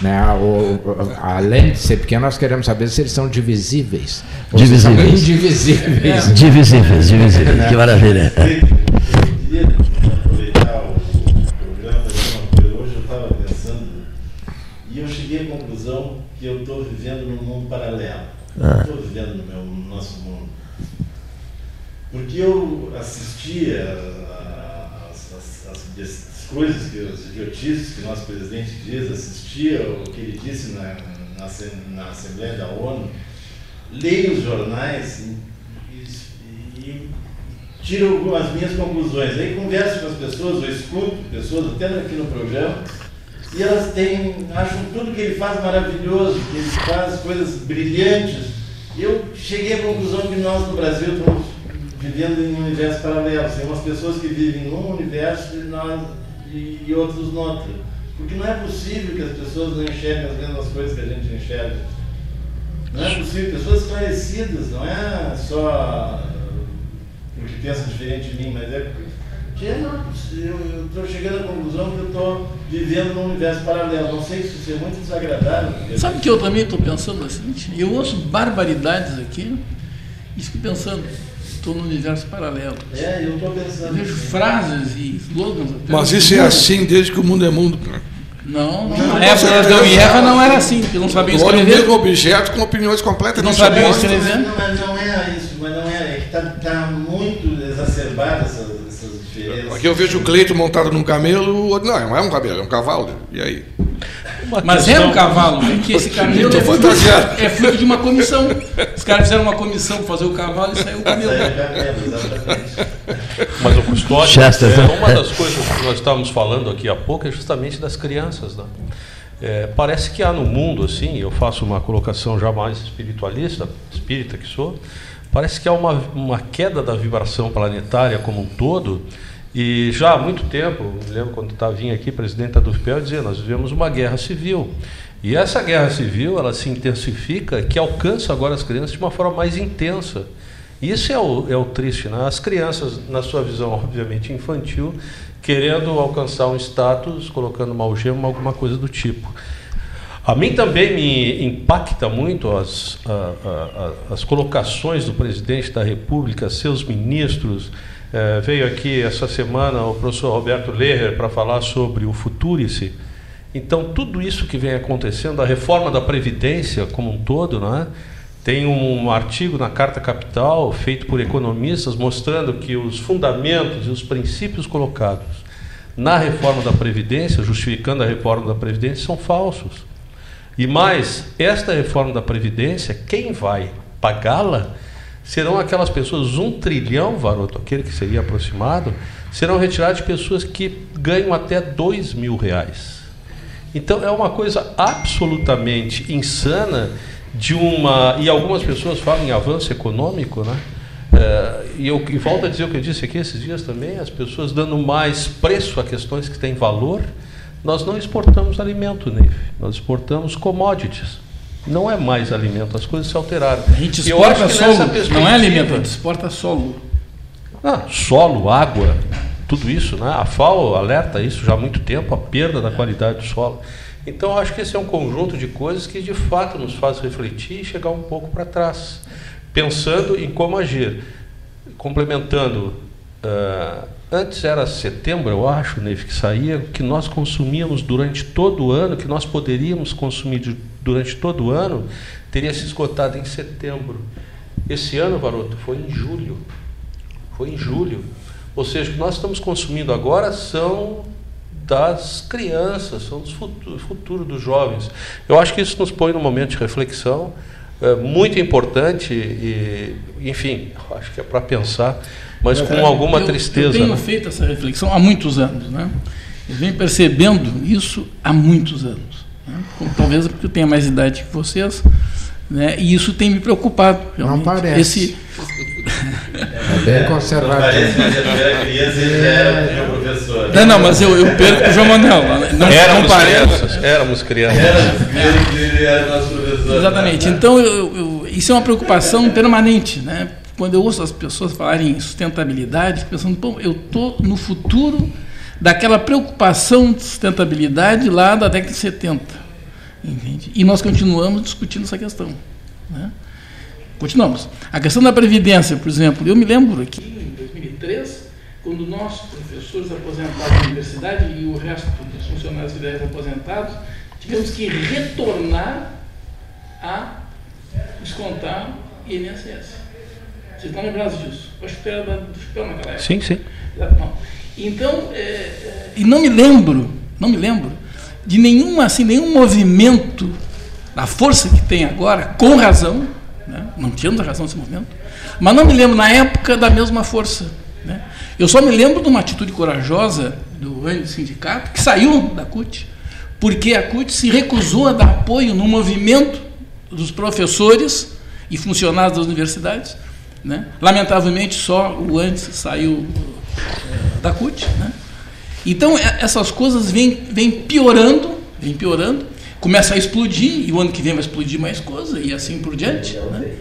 né? O- além de ser pequeno, nós queremos saber se eles são divisíveis. São Divisíveis. indivisíveis. Divisíveis, divisíveis. (laughs) Que maravilha. Eu queria aproveitar o programa para dizer uma coisa. Hoje eu estava pensando e eu cheguei à conclusão que eu estou vivendo num mundo paralelo. Não estou vivendo no, meu, no nosso mundo. Porque eu assistia às- às- às bes- coisas, que, as idiotices que o nosso presidente diz, assistia o que ele disse na, na, na Assembleia da ONU, leio os jornais e, e- e tiro algumas minhas conclusões. Aí converso com as pessoas, ou escuto pessoas até aqui no programa, e elas têm, acham tudo que ele faz maravilhoso, que ele faz coisas brilhantes. Eu cheguei à conclusão que nós no Brasil estamos vivendo em um universo paralelo. Tem umas pessoas que vivem num universo e, nós, e, e outros no outro. Porque não é possível que as pessoas não enxerguem as mesmas coisas que a gente enxerga. Não é possível. Pessoas esclarecidas, não é só porque pensam diferente de mim, mas é porque eu não- eu estou chegando à conclusão que eu estou vivendo num universo paralelo. Não sei se isso é muito desagradável. Sabe que eu também estou pensando seguinte? Eu ouço barbaridades aqui e fico pensando, estou no universo paralelo. É, eu estou Eu pensando. vejo frases e slogans. Mas isso é assim desde que o mundo é mundo. cara. Não, não. Não, Na época da certeza. Adão e Eva não era assim, porque não sabiam Olha o escrever. mesmo objeto com opiniões completamente Não sabia opostas. escrever. Não, mas não é isso, mas não é. É que está tá muito exacerbada essas, essas diferenças. Aqui eu vejo o Cleito montado num camelo, o outro, não, não é um camelo, é um cavalo. E aí? Mas era um cavalo, porque esse camelo é fruto, é fruto de uma comissão. Os caras fizeram uma comissão para fazer o cavalo e saiu o camelo. Exatamente. Mas o custódio, Chester, é, né? uma das coisas que nós estávamos falando aqui há pouco é justamente das crianças. Né? É, parece que há no mundo, assim, eu faço uma colocação já mais espiritualista, espírita que sou, parece que há uma, uma queda da vibração planetária como um todo, e já há muito tempo, lembro quando estava vinha aqui, presidente da Dufpel, dizia, nós vivemos uma guerra civil. E essa guerra civil, ela se intensifica, que alcança agora as crianças de uma forma mais intensa. Isso é o, é o triste, né? As crianças, na sua visão, obviamente, infantil, querendo alcançar um status, colocando uma algema, alguma coisa do tipo. A mim também me impacta muito as, a- a- a- as colocações do presidente da República, seus ministros. Eh, veio aqui essa semana o professor Roberto Leher para falar sobre o Futurice. Então, tudo isso que vem acontecendo, a reforma da Previdência como um todo, né? tem um artigo na Carta Capital feito por economistas mostrando que os fundamentos e os princípios colocados na reforma da Previdência, justificando a reforma da Previdência, são falsos. E mais, esta reforma da Previdência, quem vai pagá-la serão aquelas pessoas, um trilhão, Varoto, aquele que seria aproximado, serão retirados de pessoas que ganham até dois mil reais. Então é uma coisa absolutamente insana de uma. E algumas pessoas falam em avanço econômico, né? É, e eu e volto a dizer o que eu disse aqui esses dias também, as pessoas dando mais preço a questões que têm valor. Nós não exportamos alimento, Neif, nós exportamos commodities. Não é mais alimento, as coisas se alteraram. A gente exporta solo, não é perspectiva- alimento, a gente exporta solo. ah, solo, água, tudo isso, né? A FAO alerta isso já há muito tempo, a perda da qualidade do solo. Então, acho que esse é um conjunto de coisas que de fato nos faz refletir e chegar um pouco para trás, pensando em como agir. Complementando, ah, antes era setembro, eu acho, Neve, que saía, que nós consumíamos durante todo o ano, que nós poderíamos consumir de- durante todo o ano, teria se esgotado em setembro. Esse ano, Varoto, foi em julho. Foi em julho. Ou seja, o que nós estamos consumindo agora são das crianças, são dos futuro, futuro dos jovens. Eu acho que isso nos põe num momento de reflexão é, muito importante e, enfim, acho que é para pensar, mas com alguma Eu- tristeza. Eu tenho né? feito essa reflexão há muitos anos, né? Eu venho percebendo isso há muitos anos. Né? Talvez porque eu tenha mais idade que vocês, né? E isso tem me preocupado. Não realmente. parece. Esse, É bem conservador. Parece que era criança ele já era meu professor. não, não, mas eu, eu perco o João Manuel. Não, não Éramos parece. crianças, éramos crianças. Era ele, ele era nosso professor. Exatamente. né? Então, eu- eu- isso é uma preocupação permanente. Né? Quando eu ouço as pessoas falarem em sustentabilidade, pensando, pô, eu estou no futuro daquela preocupação de sustentabilidade lá da década de 70. Entende? E nós continuamos discutindo essa questão. Né? Continuamos. A questão da Previdência, por exemplo, eu me lembro aqui em 2003, quando nós, professores aposentados da universidade e o resto dos funcionários federais aposentados, tivemos que retornar a descontar INSS. Vocês estão lembrados disso? Eu acho que era do Chupel naquela época. Sim, sim. Não. Então, é, é, e não me lembro, não me lembro de nenhum assim, nenhum movimento da força que tem agora, com razão, né? não tínhamos a razão nesse movimento, mas não me lembro na época da mesma força. né? Eu só me lembro de uma atitude corajosa do sindicato que saiu da CUT, porque a CUT se recusou a dar apoio no movimento dos professores e funcionários das universidades. Né? Lamentavelmente, só o antes saiu da CUT. Né? Então, e- essas coisas vêm, vêm piorando, vêm piorando, começa a explodir, e o ano que vem vai explodir mais coisa, e assim por diante. Né?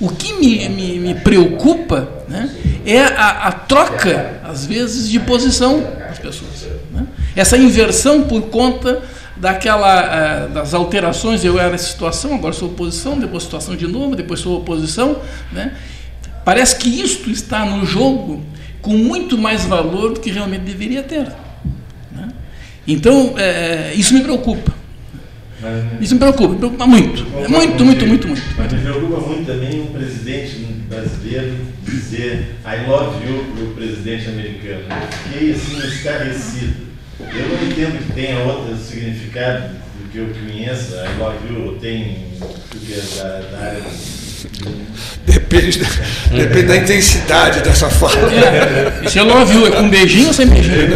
O que me, me, me preocupa né, é a, a troca, às vezes, de posição das pessoas. né? Essa inversão por conta daquela, eh, das alterações. Eu era situação, agora sou oposição, depois situação de novo, depois sou oposição. Né? Parece que isto está no jogo com muito mais valor do que realmente deveria ter. né? Então, eh, isso me preocupa. Isso me preocupa, me preocupa muito. É muito, muito, muito, muito. Mas me preocupa muito também um presidente brasileiro dizer I love you para o presidente americano. Eu fiquei assim escarrecido. Eu não entendo que tenha outro significado do que eu conheço. I love you tem, é da, da área Depende, da- depende da intensidade dessa fala. É, é love you, é com beijinho ou sem beijinho?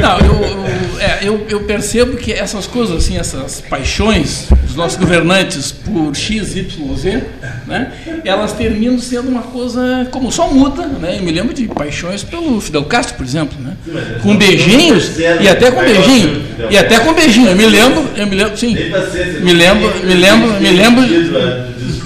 Não, eu, eu, é, eu, eu percebo que essas coisas, assim, essas paixões dos nossos governantes por X, Y, Z, né, elas terminam sendo uma coisa como só muda, né? Eu me lembro de paixões pelo Fidel Castro, por exemplo, né? Com beijinhos e até com beijinho. E até com beijinho. Eu me lembro, eu me lembro, sim. Nem paciência. Me lembro, me lembro, me lembro.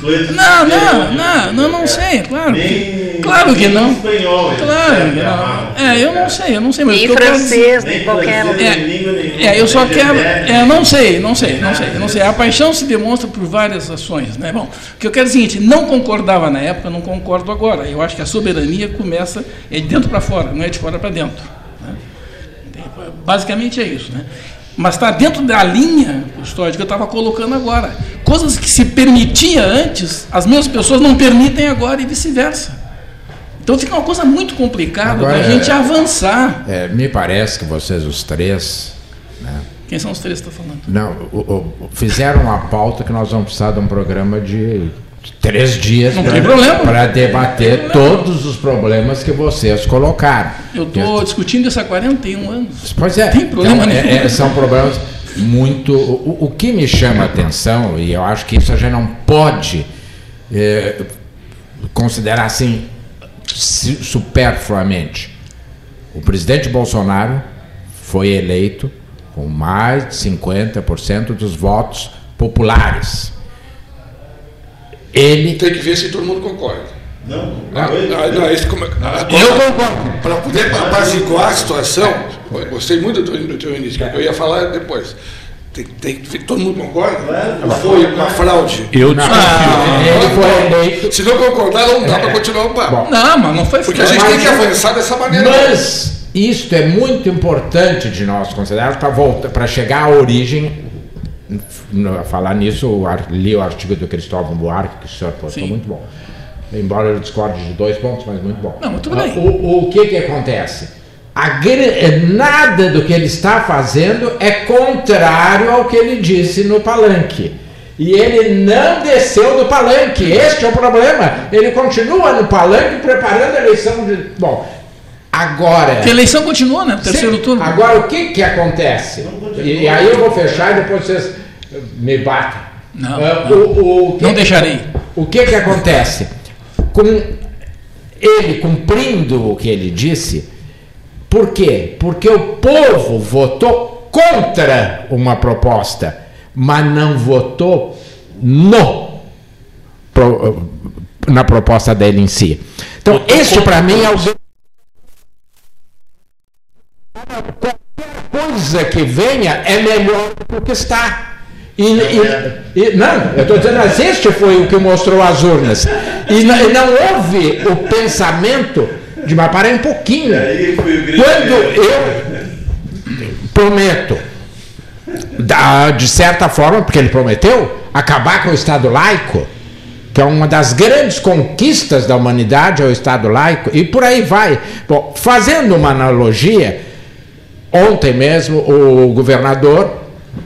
Não, não, não, não, não sei, claro. que- Nem, Claro que nem não. espanhol. Claro que não. É, eu não sei, eu não sei, mas o Nem francês, Nem qualquer. É, nem língua nenhuma. é, eu só quero. É, não sei, não sei, não sei, não sei. A paixão se demonstra por várias ações, né? Bom, o que eu quero é o seguinte: não concordava na época, não concordo agora. Eu acho que a soberania começa é de dentro para fora, não é de fora para dentro. né? Basicamente é isso, né? Mas está dentro da linha histórica que eu estava colocando agora. Coisas que se permitia antes, as mesmas pessoas não permitem agora e vice-versa. Então fica uma coisa muito complicada para a gente avançar. É, me parece que vocês, os três, né, Quem são os três que estão falando? não, o- o- fizeram uma pauta que nós vamos precisar de um programa de três dias para debater todos os problemas que vocês colocaram. Eu estou discutindo isso há 41 anos. Pois é, Tem problema então, é- nenhum. é- são problemas muito. O, o que me chama a atenção, e eu acho que isso a gente não pode é, considerar assim su- superfluamente. O presidente Bolsonaro foi eleito com mais de 50% dos votos populares. Ele. Tem que ver se todo mundo concorda. Não, Ah, oi? ah, não, isso como, Eu concordo. Para poder apaziguar a situação, gostei muito do, do teu início, que eu ia falar depois. Tem, tem que ver, todo mundo concorda? Foi uma fraude? Eu Não, ele foi eleito. Se não concordar, não dá para continuar o papo. Não, mas não foi Porque a gente tem que avançar dessa maneira. Mas isto é muito importante de nós considerarmos para voltar, para chegar à origem. A falar nisso, eu li o artigo do Cristóvão Buarque, que o senhor postou, Sim. muito bom. Embora eu discorde de dois pontos, mas muito bom. Não, tudo Ah, bem. O, o que que acontece? A gr- nada do que ele está fazendo é contrário ao que ele disse no palanque. E ele não desceu do palanque. Este é o problema. Ele continua no palanque preparando a eleição de. Bom, agora. Porque a eleição continua, né? Terceiro Sim, turno. Agora, o que, que acontece? E, e aí eu vou fechar e depois vocês me batem. Não, Ah, não. o- o que- Não deixarei. O que, que acontece? Com ele cumprindo o que ele disse, por quê? Porque o povo votou contra uma proposta, mas não votou no pro- na proposta dele em si. Então, este para mim é o qualquer coisa que venha é melhor do que está. E, e- e- não, eu estou dizendo, mas este foi o que mostrou as urnas. E, n- e não houve o pensamento de, mas parei um pouquinho. Quando eu prometo, de certa forma, porque ele prometeu, acabar com o Estado laico, que é uma das grandes conquistas da humanidade, é o Estado laico, e por aí vai. Bom, fazendo uma analogia, ontem mesmo o governador,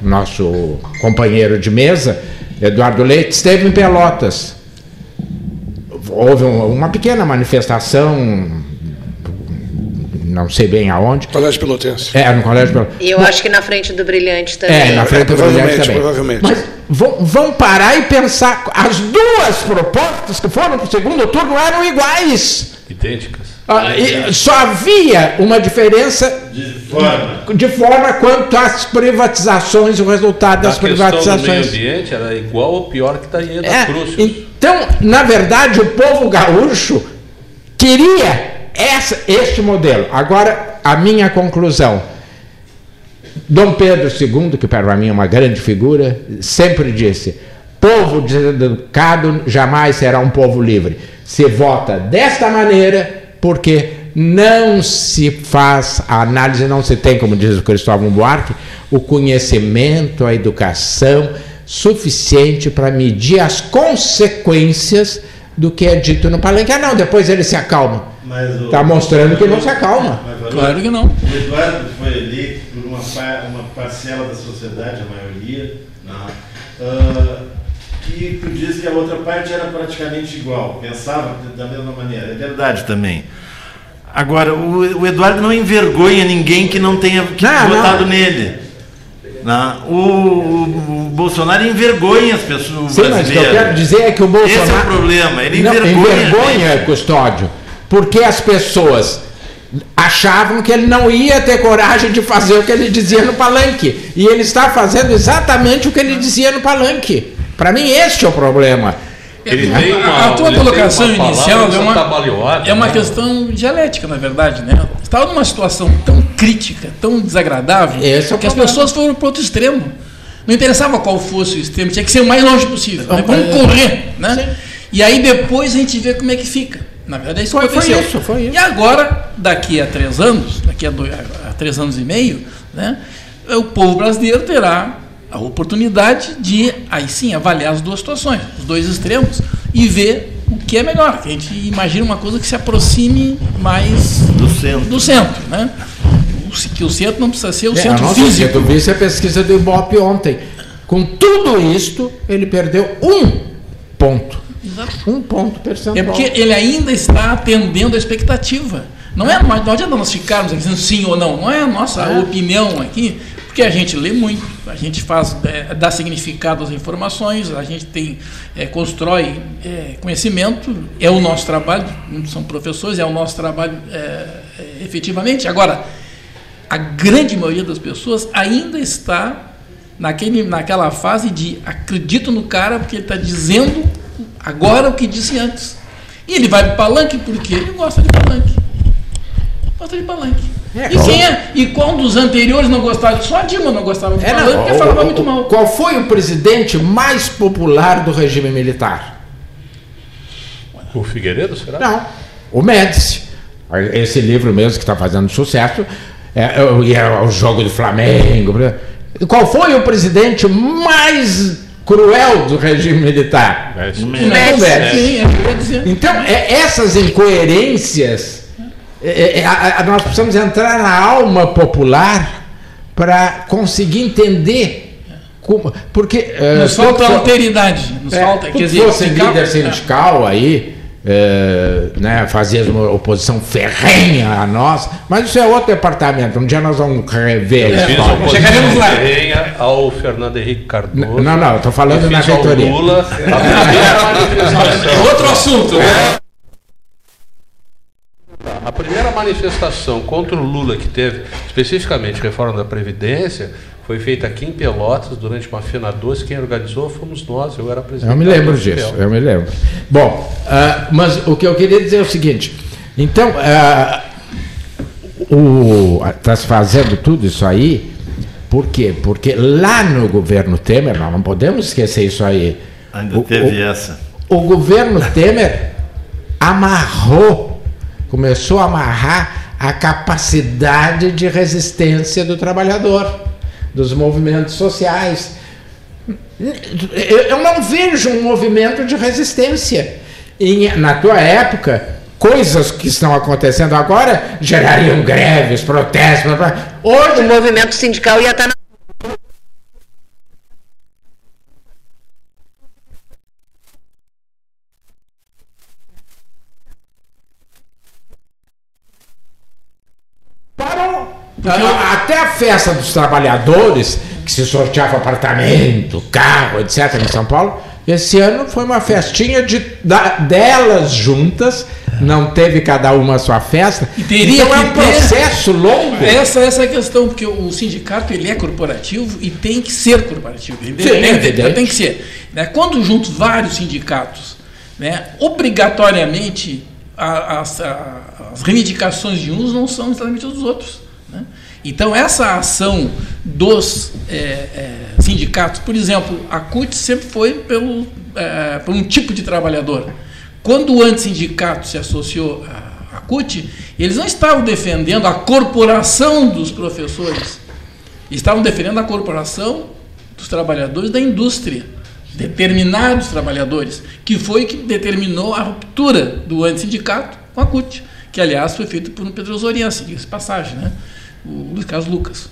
nosso companheiro de mesa, Eduardo Leite, esteve em Pelotas. Houve um- uma pequena manifestação, não sei bem aonde, Colégio Pelotense. é, no colégio Pelotas. E eu acho que na frente do Brilhante também. É, na frente do provavelmente, Brilhante também. provavelmente. Mas vão, vão parar e pensar. As duas propostas que foram para o segundo turno eram iguais. Idênticas. Ah, só havia uma diferença De forma. de forma quanto às privatizações, o resultado A das questão do meio privatizações. ambiente era igual ou pior que das É, Cruzes. então, na verdade, o povo gaúcho queria essa, este modelo. Agora, a minha conclusão. Dom Pedro II, que para mim é uma grande figura, sempre disse: povo deseducado jamais será um povo livre. Se vota desta maneira, porque não se faz a análise, não se tem, como diz o Cristóvão Buarque, o conhecimento, a educação suficiente para medir as consequências do que é dito no palanque. Ah, não, depois ele se acalma. Está mostrando que não se acalma. Mas, Claro que não. O Eduardo foi eleito por uma, uma parcela da sociedade, a maioria, uh, que tu diz que a outra parte era praticamente igual, pensava da mesma maneira. É verdade também. Agora, o, o Eduardo não envergonha ninguém que não tenha que não, votado não. nele. Não. O, o, o, Bolsonaro envergonha as pessoas. Sim, mas o que eu quero dizer é que o Bolsonaro. Esse é o problema. Ele não, envergonha. Envergonha, Custódio. Porque as pessoas achavam que ele não ia ter coragem de fazer o que ele dizia no palanque. E ele está fazendo exatamente o que ele dizia no palanque. Para mim, este é o problema. Ele tem uma, a tua colocação inicial é uma, é uma né? questão dialética, na verdade. Né? Estava numa situação tão crítica, tão desagradável, é que as pessoas foram para outro extremo. Não interessava qual fosse o extremo, tinha que ser o mais longe possível. Né? Vamos correr. Né? E aí depois a gente vê como é que fica. Na verdade, é isso foi, aconteceu. Foi isso, foi isso. E agora, daqui a três anos, daqui a, dois, a três anos e meio, né, o povo brasileiro terá a oportunidade de, aí sim, avaliar as duas situações, os dois extremos, e ver o que é melhor. A gente imagina uma coisa que se aproxime mais do centro. Do centro né? Que o centro não precisa ser o é, centro físico. Eu vi a pesquisa do Ibope ontem. Com tudo isto, ele perdeu um ponto. Exato. Um ponto percentual. É porque ele ainda está atendendo a expectativa. Não é não adianta nós ficarmos dizendo sim ou não, não é a nossa é. opinião aqui, porque a gente lê muito, a gente faz, é, dá significado às informações, a gente tem, é, constrói é, conhecimento, é o nosso trabalho, são professores, é o nosso trabalho é, é, efetivamente. Agora, a grande maioria das pessoas ainda está naquele, naquela fase de acredito no cara porque ele está dizendo agora o que disse antes. E ele vai para palanque porque ele gosta de palanque. Gosta de palanque. É, e, quem é, e qual dos anteriores não gostava? Só a Dilma não gostava de é, porque falava muito mal. Qual foi o presidente mais popular do regime militar? O Figueiredo, será? Não, o Médici. Esse livro mesmo que está fazendo sucesso é, é, é, o jogo do Flamengo. Qual foi o presidente mais cruel do regime militar? Médici. Médici. Médici. Então, é, essas incoerências é, é, a, a, nós precisamos entrar na alma popular para conseguir entender como, porque uh, nos falta alteridade, nos é, falta, quer dizer, fosse líder é. sindical aí, é, né, fazia uma oposição ferrenha a nós, mas isso é outro departamento. Um dia nós vamos rever a história. Chegaremos lá. Ferrenha ao Fernando Henrique Cardoso. Não, não, estou falando na reitoria. Lula, (laughs) outro assunto. Né? A primeira manifestação contra o Lula que teve, especificamente reforma da Previdência, foi feita aqui em Pelotas durante uma FENA 12. Quem organizou fomos nós, eu era presidente. Eu me lembro disso, eu me lembro. Bom, uh, mas o que eu queria dizer é o seguinte: então, uh, está se fazendo tudo isso aí, por quê? Porque lá no governo Temer, nós não podemos esquecer isso aí. Ainda o, teve o, essa. O governo Temer amarrou começou a amarrar a capacidade de resistência do trabalhador, dos movimentos sociais. Eu não vejo um movimento de resistência. na tua época, coisas que estão acontecendo agora gerariam greves, protestos. Hoje, o movimento sindical ia estar na Até a festa dos trabalhadores, que se sorteava apartamento, carro, etc., em São Paulo, esse ano foi uma festinha de, da, delas juntas, não teve cada uma a sua festa. E teria então é um processo ter... longo. Essa, essa é a questão, porque o sindicato ele é corporativo e tem que ser corporativo. Sim, tem, tem que ser. Né? Quando juntos vários sindicatos, né, obrigatoriamente a, a, a, as reivindicações de uns não são exatamente as dos outros. Né? Então, essa ação dos é, é, sindicatos, por exemplo, a CUT sempre foi pelo, é, por um tipo de trabalhador. Quando o antissindicato se associou à, à CUT, eles não estavam defendendo a corporação dos professores, estavam defendendo a corporação dos trabalhadores da indústria, determinados trabalhadores, que foi que determinou a ruptura do antissindicato com a CUT, que aliás foi feito por um Pedro Zorian, diga-se passagem, né? O Luiz Carlos Lucas.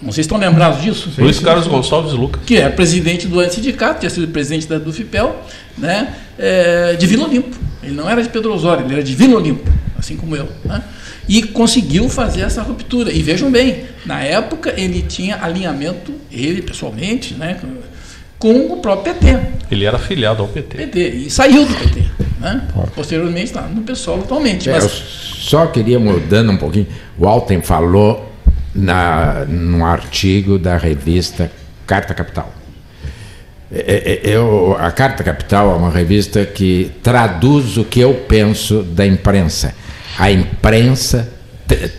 Não sei se estão lembrados disso. Luiz Carlos Gonçalves Lucas. Que é presidente do sindicato, tinha sido presidente da Dufipel, né, é, de Vila Olimpo. Ele não era de Pedro Osório, ele era de Vila Olimpo, assim como eu. Né? E conseguiu fazer essa ruptura. E vejam bem, na época ele tinha alinhamento, ele pessoalmente, né, com o próprio PT. Ele era afiliado ao PT. PT e saiu do PT. Né? Posteriormente está no PSOL atualmente. É, Mas eu só queria mudando um pouquinho. O Alten falou na, num artigo da revista Carta Capital. É, é, Eu, a Carta Capital é uma revista que traduz o que eu penso da imprensa. A imprensa,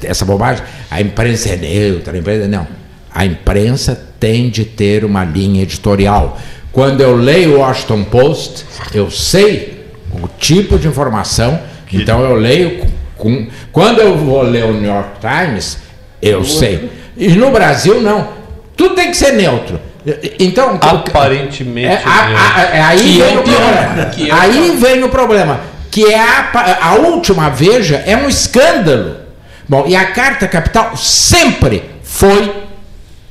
essa bobagem, a imprensa é neutra, a imprensa, não. A imprensa tem de ter uma linha editorial. Quando eu leio o Washington Post, eu sei o tipo de informação, então eu leio com. Quando eu vou ler o New York Times, eu sei. E no Brasil, não. Tudo tem que ser neutro. Então, Aparentemente. é, a- a- é aí Que é vem o pior, problema. que é aí pior. vem o problema. Que é a, a última Veja é um escândalo. Bom, e a Carta Capital sempre foi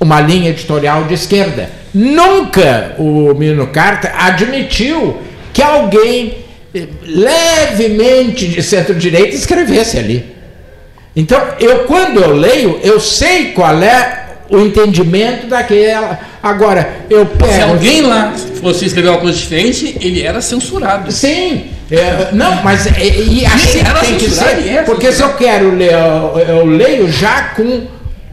uma linha editorial de esquerda. Nunca o Mino Carta admitiu que alguém levemente de centro-direita escrevesse ali. Então, eu quando eu leio, eu sei qual é o entendimento daquela. Agora, eu pego. se alguém lá fosse escrever uma coisa diferente, ele era censurado. Sim, é, não, mas é, e assim era tem que ser, é porque se eu quero ler, eu, eu leio já com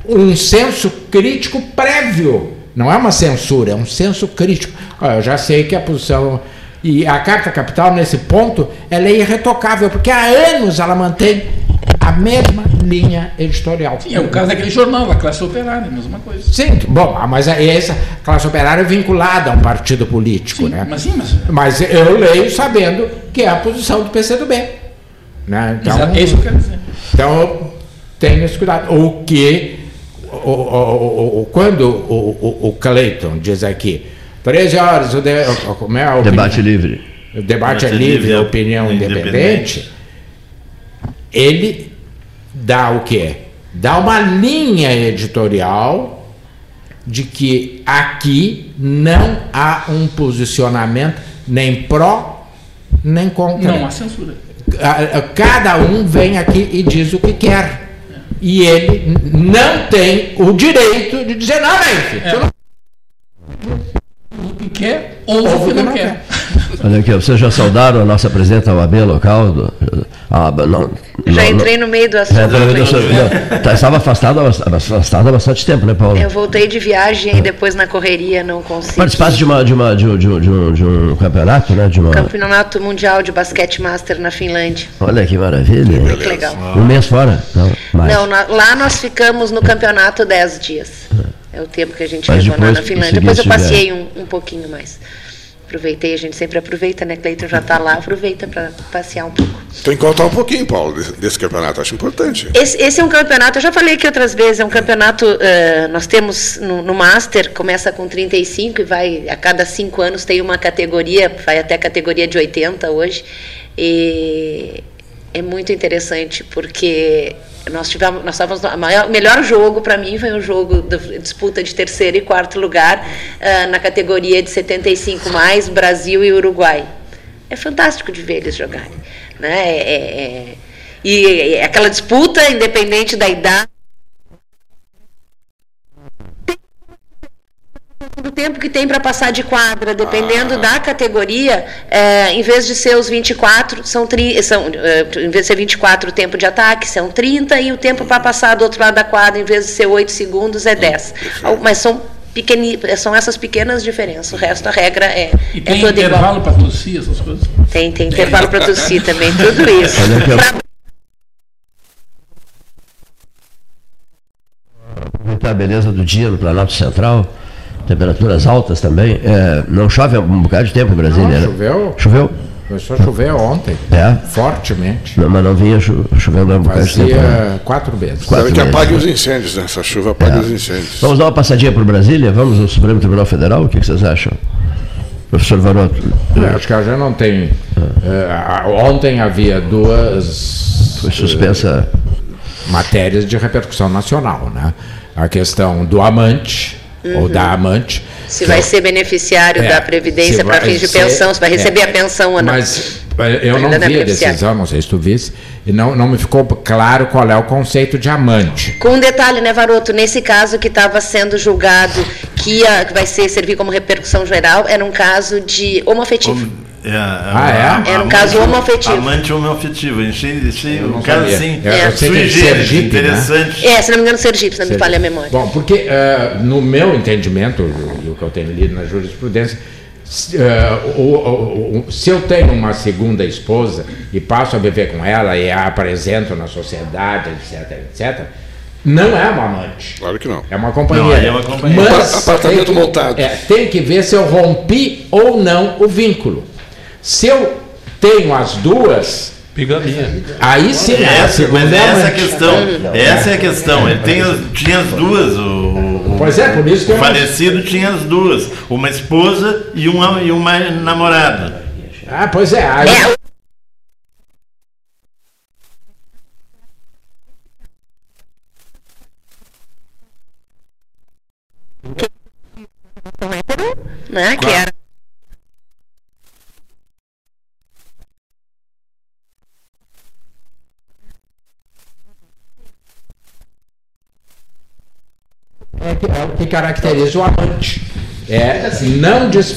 um senso crítico prévio. Não é uma censura, é um senso crítico. Ó, Eu já sei que a posição e a Carta Capital nesse ponto ela é irretocável, porque há anos ela mantém a mesma linha editorial. Sim, é o caso daquele jornal, a classe operária, a mesma coisa. Sim, bom, mas é essa classe operária é vinculada a um partido político, Sim, né? mas sim, mas. Mas eu leio sabendo que é a posição do PCdoB. Né? Então, Exato, é isso que eu quero dizer. então eu tenho esse cuidado. O que, o, o- o- o- quando o, o, o Clayton diz aqui, 13 horas, o, de, como é a opinião- Debate livre. o debate é livre, livre, a opinião é independente, independente. ele dá o quê? Dá uma linha editorial de que aqui não há um posicionamento nem pró nem contra. Não há censura. Cada um vem aqui e diz o que quer. E ele não tem o direito de dizer, não, É. você não O que quer, ou o que não quer. (laughs) Olha aqui, vocês já saudaram a nossa presidenta da OAB local? Do, a, não, Já não- entrei no meio do assunto. Já no meio do assunto. Não, tá, estava afastada, afastada há bastante tempo, né, Paulo? Eu voltei de viagem e depois na correria não consegui. Participasse de, uma, de, uma, de, um, de, um, de, um, de um campeonato, né? De uma... Campeonato Mundial de Basquete Master na Finlândia. Olha que maravilha. Que legal. Um mês fora? Não. Não, na- lá nós ficamos no campeonato 10 dias. É o tempo que a gente Mas levou lá depois na Finlândia. Depois eu passei um, um pouquinho mais. Aproveitei, a gente sempre aproveita, né? Cleiton já está lá, aproveita para passear um pouco. Tem que contar um pouquinho, Paulo, desse, campeonato. Acho importante. Esse, esse é um campeonato, eu já falei aqui outras vezes, é um campeonato, eh, nós temos no, no Master, começa com 35 e vai, a cada cinco anos tem uma categoria, vai até a categoria de 80 hoje. E é muito interessante, porque nós tivemos, nós estávamos, o melhor jogo para mim foi o jogo da disputa de terceiro e quarto lugar ah, na categoria de 75 mais, Brasil e Uruguai. É fantástico de ver eles jogarem. Né? É- é- é- e aquela disputa, independente da idade. Do tempo que tem para passar de quadra, dependendo da categoria, é, em vez de ser os 24, são, tri, são é, em vez de ser 24 o tempo de ataque, são 30, e o tempo para passar do outro lado da quadra, em vez de ser 8 segundos, é 10. Al- Mas são, pequeni, são essas pequenas diferenças, o resto, a regra é, E é tem toda igual. intervalo para tossir, essas coisas. Tem, tem intervalo para tossir também, tudo (laughs) isso. Aproveitar a beleza do dia no Planalto Central, temperaturas altas também. É, não chove há um bocado de tempo em Brasília, Não, né? choveu. Choveu? Começou a chover ontem, É. fortemente. Não, mas não vinha cho- chovendo há um bocado de tempo. né? Fazia quatro meses. Quatro Espero que meses. apague os incêndios, né? Essa chuva apague os incêndios. Vamos dar uma passadinha por Brasília? Vamos ao Supremo Tribunal Federal? O que que vocês acham? Professor Varoto. Eu Acho que ela já não tem. eh, a- ontem havia duas Foi suspensa. matérias de repercussão nacional, né? a questão do amante ou da amante. Se vai é- ser beneficiário é, da Previdência para fins de ser- pensão, se vai receber é. a pensão ou não. Mas eu não é vi a decisão, não sei se tu visse, e não, não me ficou claro qual é o conceito de amante. Com um detalhe, né, Varoto? Nesse caso que estava sendo julgado, que, ia, que vai ser, servir como repercussão geral, era um caso de homoafetivo. É, Ah, é? Era um caso homoafetivo. Amante homoafetivo. Achei, achei um não caso assim, sei que sui é generis, né? interessante. É, se não me engano, Sergipe, se não me falha a memória. Bom, porque eh, no meu entendimento, e o que eu tenho lido na jurisprudência, se, eh, o- o- o- se eu tenho uma segunda esposa e passo a viver com ela e a apresento na sociedade, etc, etc, não é uma amante. Claro que não. É uma companheira. Não, é uma companheira. Mas Apartamento montado. é, tem que ver se eu rompi ou não o vínculo. Se eu tenho as duas, Bigamia. aí sim é a Essa, mas essa é a amante. questão. Essa é a questão. Ele tem tinha as duas. O, Pois é, por isso que o eu- falecido tinha as duas. Uma esposa e uma, e uma namorada. Ah, pois é. Aí, É, né, que era é que- é o que caracteriza o amante. É não des-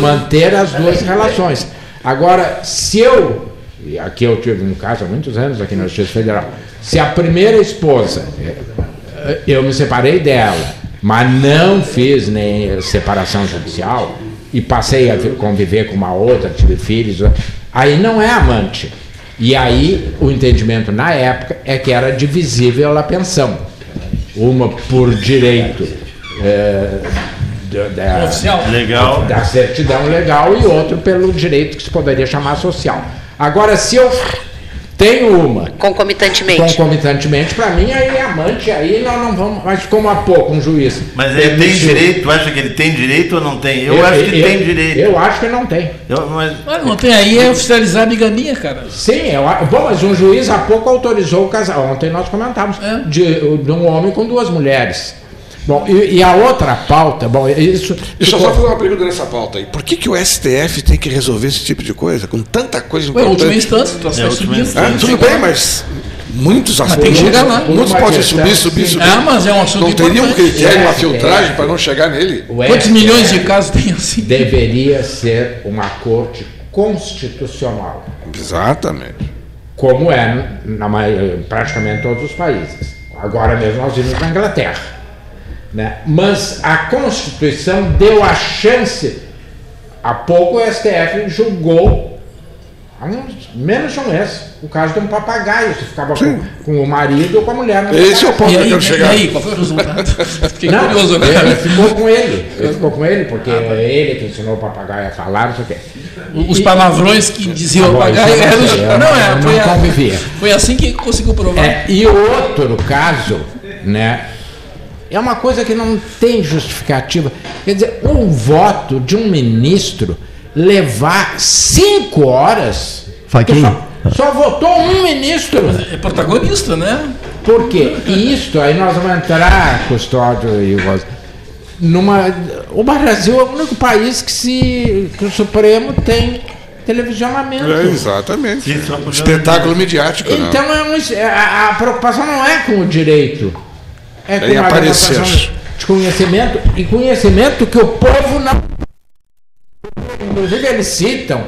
manter as duas relações. Agora, se eu, e aqui eu tive um caso há muitos anos aqui na Justiça Federal, se a primeira esposa, é, eu me separei dela, mas não fiz nem separação judicial e passei a vi- conviver com uma outra, tive filhos, aí não é amante. E aí o entendimento na época é que era divisível a pensão. Uma por direito é, da- da- Oficial. Legal. da certidão legal e outro pelo direito que se poderia chamar social. Agora, se eu tenho uma concomitantemente. concomitantemente, para mim, aí é amante, aí nós não vamos. Mas como há pouco um juiz. Mas ele tem direito? Tu acha que ele tem direito ou não tem? Eu, acho que eu- tem direito. Eu acho que não tem. Eu- mas Olha, não tem aí é oficializar a bigamia, cara. Sim, eu, bom, mas um juiz há pouco autorizou o casal. Ontem nós comentamos É. de, de um homem com duas mulheres. Bom, e, e a outra pauta, bom, isso. Deixa eu só fazer uma pergunta nessa pauta aí. Por que, que o STF tem que resolver esse tipo de coisa? Com tanta coisa Ué, última importante. instância, tu É, última subindo. instância. Ah, tudo bem, mas muitos assuntos. tem que chegar lá. Muitos podem subir, subir, subir. Ah, mas é um assunto Não teria um importante. critério, uma É, filtragem é. para não chegar nele? Quantos milhões de casos tem assim? Deveria ser uma corte constitucional, Exatamente. como é na, praticamente todos os países. Agora mesmo nós vimos na Inglaterra. Né? Mas a Constituição deu a chance. Há pouco o STF julgou, há uns, menos de um mês, o caso de um papagaio, se ficava com, com o marido ou com a mulher. Esse é o ponto E que eu aí, quero e chegar. aí, qual foi o resultado? (laughs) Fiquei Não, curioso ele agora. ficou com ele. Ele ficou com ele, porque é ele que ensinou o papagaio a falar, não sei o quê. Os palavrões que diziam o papagaio eu eram. não sei, eu Não, não- é, eu foi, não a- foi assim que conseguiu provar. É, e outro caso, né? É uma coisa que não tem justificativa. Quer dizer, um voto de um ministro levar cinco horas. Faquinha. Só, só votou um ministro. É protagonista, né? Por quê? E isto, aí nós vamos entrar, Custódio e Rosa, numa. O Brasil é o único país que, se, que o Supremo tem televisionamento. É, exatamente. Sim, Espetáculo midiático, não. Então é um, a, a preocupação não é com o direito, é com em aparecer. de conhecimento e conhecimento que o povo não. Inclusive eles citam,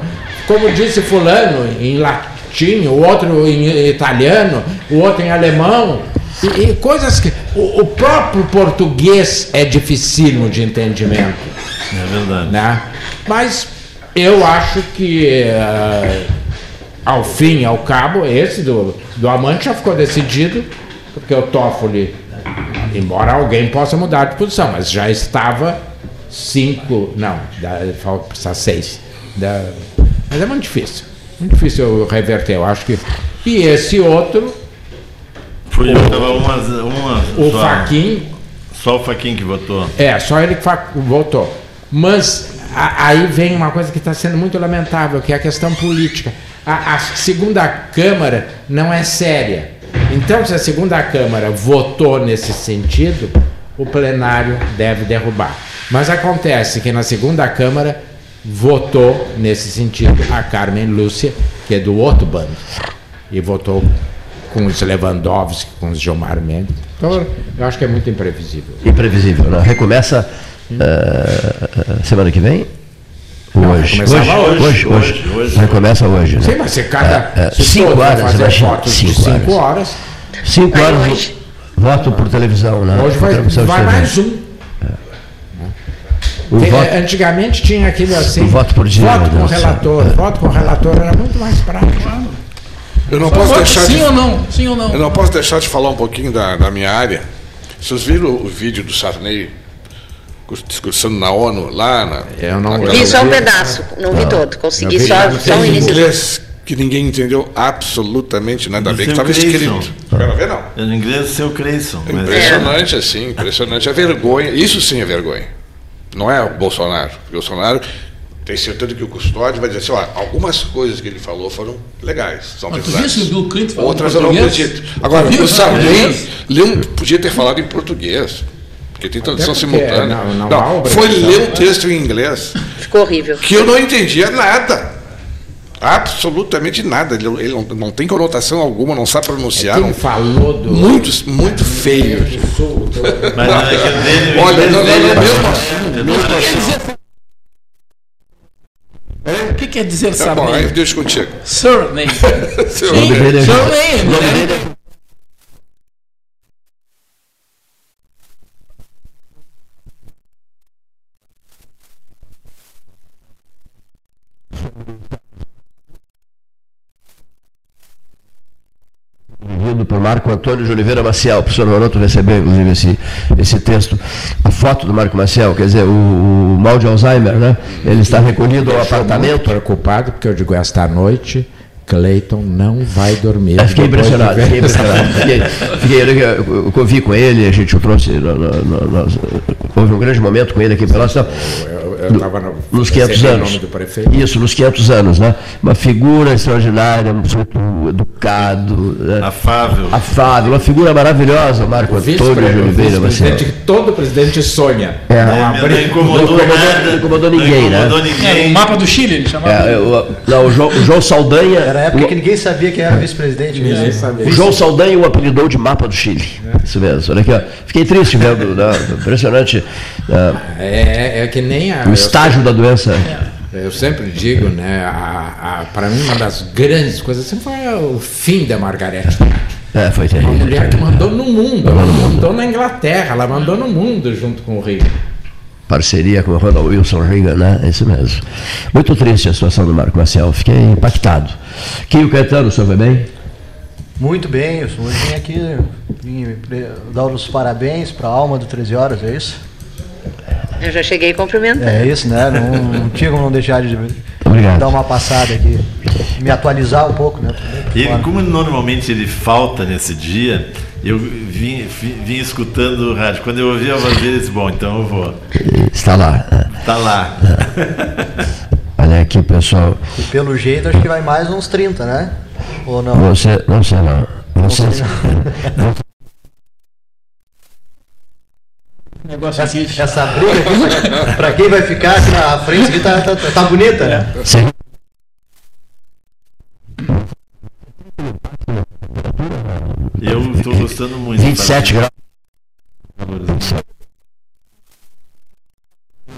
como disse fulano em latim, o outro em italiano, o outro em alemão, e, e coisas que o, o próprio português é dificílimo de entendimento É verdade. né? Mas eu acho que eh, ao fim e ao cabo esse do, do amante já ficou decidido porque o Toffoli, embora alguém possa mudar de posição, mas já estava cinco, não, falta precisar seis. Mas é muito difícil, muito difícil eu reverter. Eu acho que e esse outro, Foi eu umas, uma o só, Faquin, só o Faquin que votou. É, só ele que votou. Mas a- aí vem uma coisa que está sendo muito lamentável, que é a questão política. A, a segunda Câmara não é séria. Então, se a segunda Câmara votou nesse sentido, o plenário deve derrubar. Mas acontece que na segunda Câmara votou nesse sentido a Carmen Lúcia, que é do outro bando, e votou com os Lewandowski, com os Gilmar Mendes. Então, eu acho que é muito imprevisível. Imprevisível, né? Recomeça uh, semana que vem? Hoje. Hoje, hoje, hoje, hoje, hoje. Recomeça hoje. Né? Sim, mas se cada. É, é, cinco horas, fazer imagina, fotos cinco de cinco horas. Cinco horas, hoje. voto por televisão, né? Hoje vai, vai mais um. O Tem- voto, Antigamente tinha aquele assim. Voto por dia, Voto com relator. Voto com relator era muito mais prático. Eu não Só posso deixar sim de, ou não? Sim ou não? eu não posso deixar de falar um pouquinho da, da minha área. Vocês viram o vídeo do Sarney discursando na ONU lá na, Eu não naquela- Vi só um pedaço, não vi todo. Consegui vi só, só início. inglês que ninguém entendeu absolutamente nada Do bem, que estava Creyson. escrito. Quero ver, não. Em inglês, seu Creyson. Mas Impressionante, assim, impressionante. É vergonha, isso sim é vergonha. Não é o Bolsonaro. O Bolsonaro tem certeza que o custódio vai dizer assim, ó, algumas coisas que ele falou foram legais, são Mas tu viu o Bill Clinton falou Outras eu não acredito. Agora, o Sarney podia ter falado em português, porque tem tradução simultânea. não- não Não, foi ler um texto em inglês Ficou horrível. que eu não entendia nada. Absolutamente nada. Ele, ele não, não tem conotação alguma, não sabe pronunciar. Quem não- falou do. muito, muito feio. mas não é que Olha, não, não, não, é mesmo bastante- O que quer dizer Tá bom, aí surname? deixa contigo. Surname. (laughs) É- surname. né? Vindo por Marco Antônio de Oliveira Maciel. O professor Maroto recebeu, inclusive, esse, esse texto. A foto do Marco Maciel, quer dizer, o, o mal de Alzheimer, né? Ele está recolhido ao Estou muito apartamento. preocupado porque eu digo esta noite Cleiton não vai dormir. Eu fiquei impressionado, fiquei impressionado. Fiquei, fiquei, eu, convivi com ele, a gente o trouxe, no- no- no- houve um grande momento com ele aqui em Pelotas. então, Eu- eu tava no- nos 500 recebi o anos. nome do prefeito. Isso, nos 500 anos, né? Uma figura extraordinária, um sujeito educado, né? Afável. afável, uma figura maravilhosa, Marco O Antônio de Oliveira Maciel. que todo presidente sonha. É. Não Não, abrir- não incomodou não incomodou- nada. não incomodou ninguém, né? incomodou É, ninguém. o mapa do Chile, ele chamava. É, o, não, o, João, o João Saldanha. Era a época o- que ninguém sabia quem era vice-presidente. Ninguém mesmo. sabia. O João Saldanha o apelidou de mapa do Chile. Isso mesmo. Olha aqui, ó. Fiquei triste vendo, né? impressionante né? É, é que nem a, o eu estágio da doença. Eu sempre digo, né, a, a, para mim uma das grandes coisas sempre foi o fim da Margaret Thatcher. É, foi Uma terrível. mulher que mandou no mundo, ela mandou na Inglaterra, ela mandou no mundo junto com o Reagan. Parceria com o Ronald Wilson Reagan, né? É isso mesmo. Muito triste a situação do Marco Marcel. Fiquei impactado. Quinho Caetano, o senhor vai bem? Muito bem, eu hoje vim aqui vim dar os parabéns para a alma do 13 Horas, é isso? Eu já cheguei cumprimentando. É isso, né? Não, não tinha como não deixar de Obrigado. dar uma passada aqui, me atualizar um pouco, né? E ele, fora. como normalmente ele falta nesse dia, eu vim, vim, vim escutando o rádio. Quando eu ouvi a voz dele, disse, bom, então eu vou. Está lá. Tá lá. (laughs) Olha aqui, pessoal. E pelo jeito acho que vai mais uns 30, né? Ou não? Você, não sei não. Você, (laughs) Negócio aqui. Essa briga aqui, (laughs) pra quem vai ficar aqui na frente, aqui tá, tá, tá bonita, né? você, Eu estou gostando muito. 27 graus.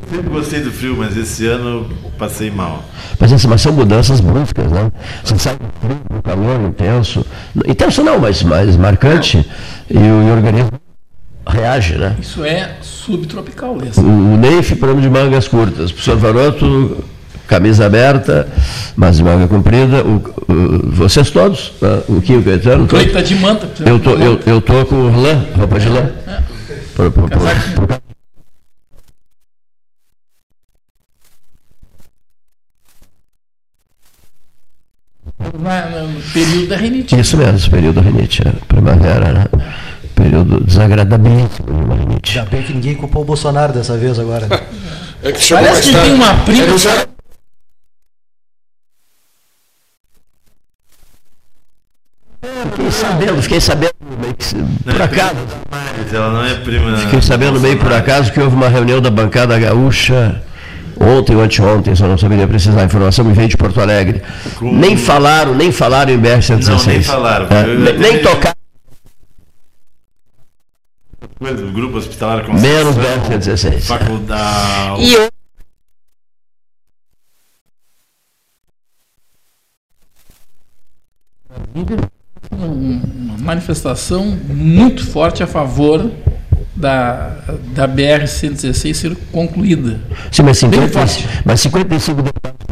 Sempre gostei do frio, mas esse ano passei mal. Mas, assim, mas são mudanças bruscas, né? Você sai do frio, do calor intenso. Intenso não, mas mais marcante. E o, e o organismo reage, né? Isso é subtropical esse. O, Neif, plano de mangas curtas. O professor Varoto, camisa aberta, mas de manga comprida. O, o- vocês todos, né? o Quinho Caetano. O Cleito todos. tá de manta. Eu tô, eu, eu tô com lã, roupa de lã. Na- no período da rinite. Isso mesmo, período da rinite, é, primavera, né? Período desagradabilíssimo de rinite. Ainda bem que ninguém culpou o Bolsonaro dessa vez agora. Né? (laughs) É que Parece que tarde. tem uma prima. Já- Fiquei sabendo, fiquei sabendo. por acaso. Mas ela não é prima. Fiquei sabendo meio por acaso que houve uma reunião da bancada gaúcha ontem ou anteontem, só não saberia precisar. A informação me veio de Porto Alegre. Nem falaram, nem falaram em BR-116. Não, nem falaram. É, nem, nem tocaram, Coisa do grupo hospitalar menos Conceição, BR-116. Faculdade. E eu, uma manifestação muito forte a favor da, da BR-116 ser concluída. Sim, mas, Bem 50, forte. mas 55 deputados.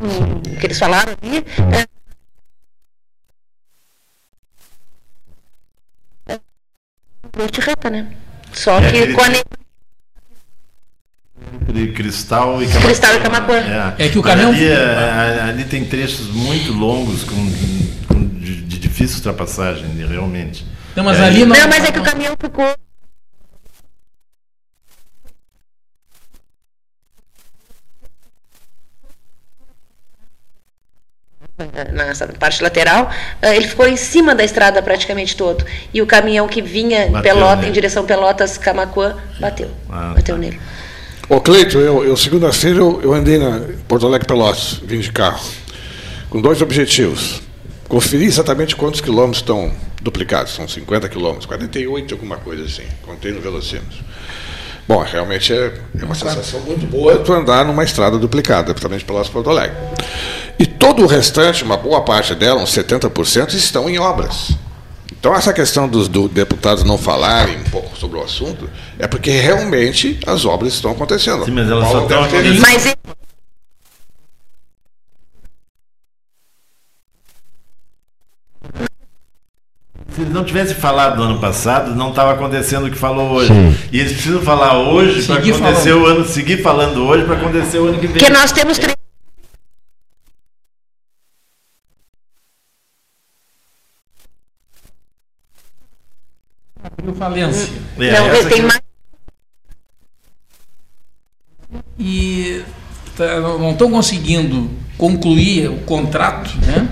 O que eles falaram ali, é, é noite reta, né? Só É que com a de Cristal e Camacuã. Cristal e Camacuã. É que o caminhão- Ali, é, ali tem trechos muito longos com, com- de, de difícil ultrapassagem, realmente. Não, mas É, ali não. Não, mas é que o caminhão ficou. Nessa parte lateral, eh, ele ficou em cima da estrada praticamente todo. E o caminhão que vinha em Bateu Pelota, nele. em direção Pelotas-Camacuã bateu. Ah, bateu tá. nele. Ô Cleito, eu, eu segunda-feira eu, eu andei na Porto Alegre Pelotas, vim de carro, com dois objetivos. Conferir exatamente quantos quilômetros estão duplicados, são 50 quilômetros, 48, alguma coisa assim, contei no velocímetro. Bom, realmente é, é uma sensação muito boa tu andar numa estrada duplicada, principalmente Pelotas Porto Alegre. E todo o restante, uma boa parte dela, uns 70%, estão em obras. Então, essa questão dos do deputados não falarem um pouco sobre o assunto é porque realmente as obras estão acontecendo. Sim, mas elas só estão acontecendo. Se eles não tivessem falado no ano passado, não estava acontecendo o que falou hoje. Sim. E eles precisam falar hoje para acontecer falando. o ano, seguir falando hoje para acontecer o ano que vem. porque nós temos três. Abriu falência. É, não, tem que- mais. E tá, não estão conseguindo concluir o contrato, né?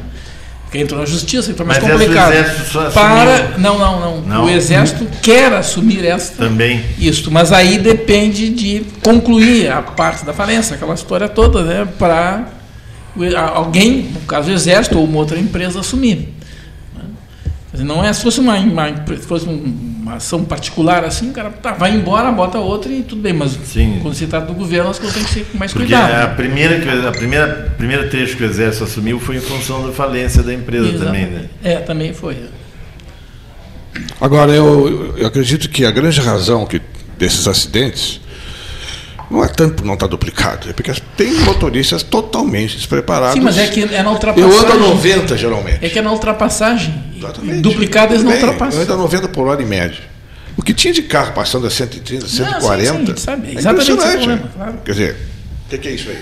Porque entrou na justiça, então é mais Mas complicado. Exército só Para, não, não, não, Não? O Exército quer assumir esta Também. Isto, mas aí depende de concluir a parte da falência, aquela história toda, né? Para alguém, no caso o Exército ou uma outra empresa, assumir. não é se fosse uma, uma, se fosse um- uma ação particular assim, o cara tá, vai embora, bota outra e tudo bem, mas Sim. quando se trata do governo, as coisas têm que ser com mais Porque cuidado. a primeira, que- a primeira primeiro trecho que o Exército assumiu foi em função da falência da empresa também, né? É, também foi. Agora, eu, eu acredito que a grande razão que, desses acidentes não é tanto por não estar duplicado, é porque tem motoristas totalmente despreparados. Sim, mas é que é na Eu ultrapassagem. ando a 90 geralmente. É que é na ultrapassagem. Exatamente. Duplicado eles não ultrapassam. Eu ando a 90 por hora em média. O que tinha de carro passando a 130, 140. sim, sim, a gente sabe. é é impressionante. problema, claro. Quer dizer, o que, que é isso aí?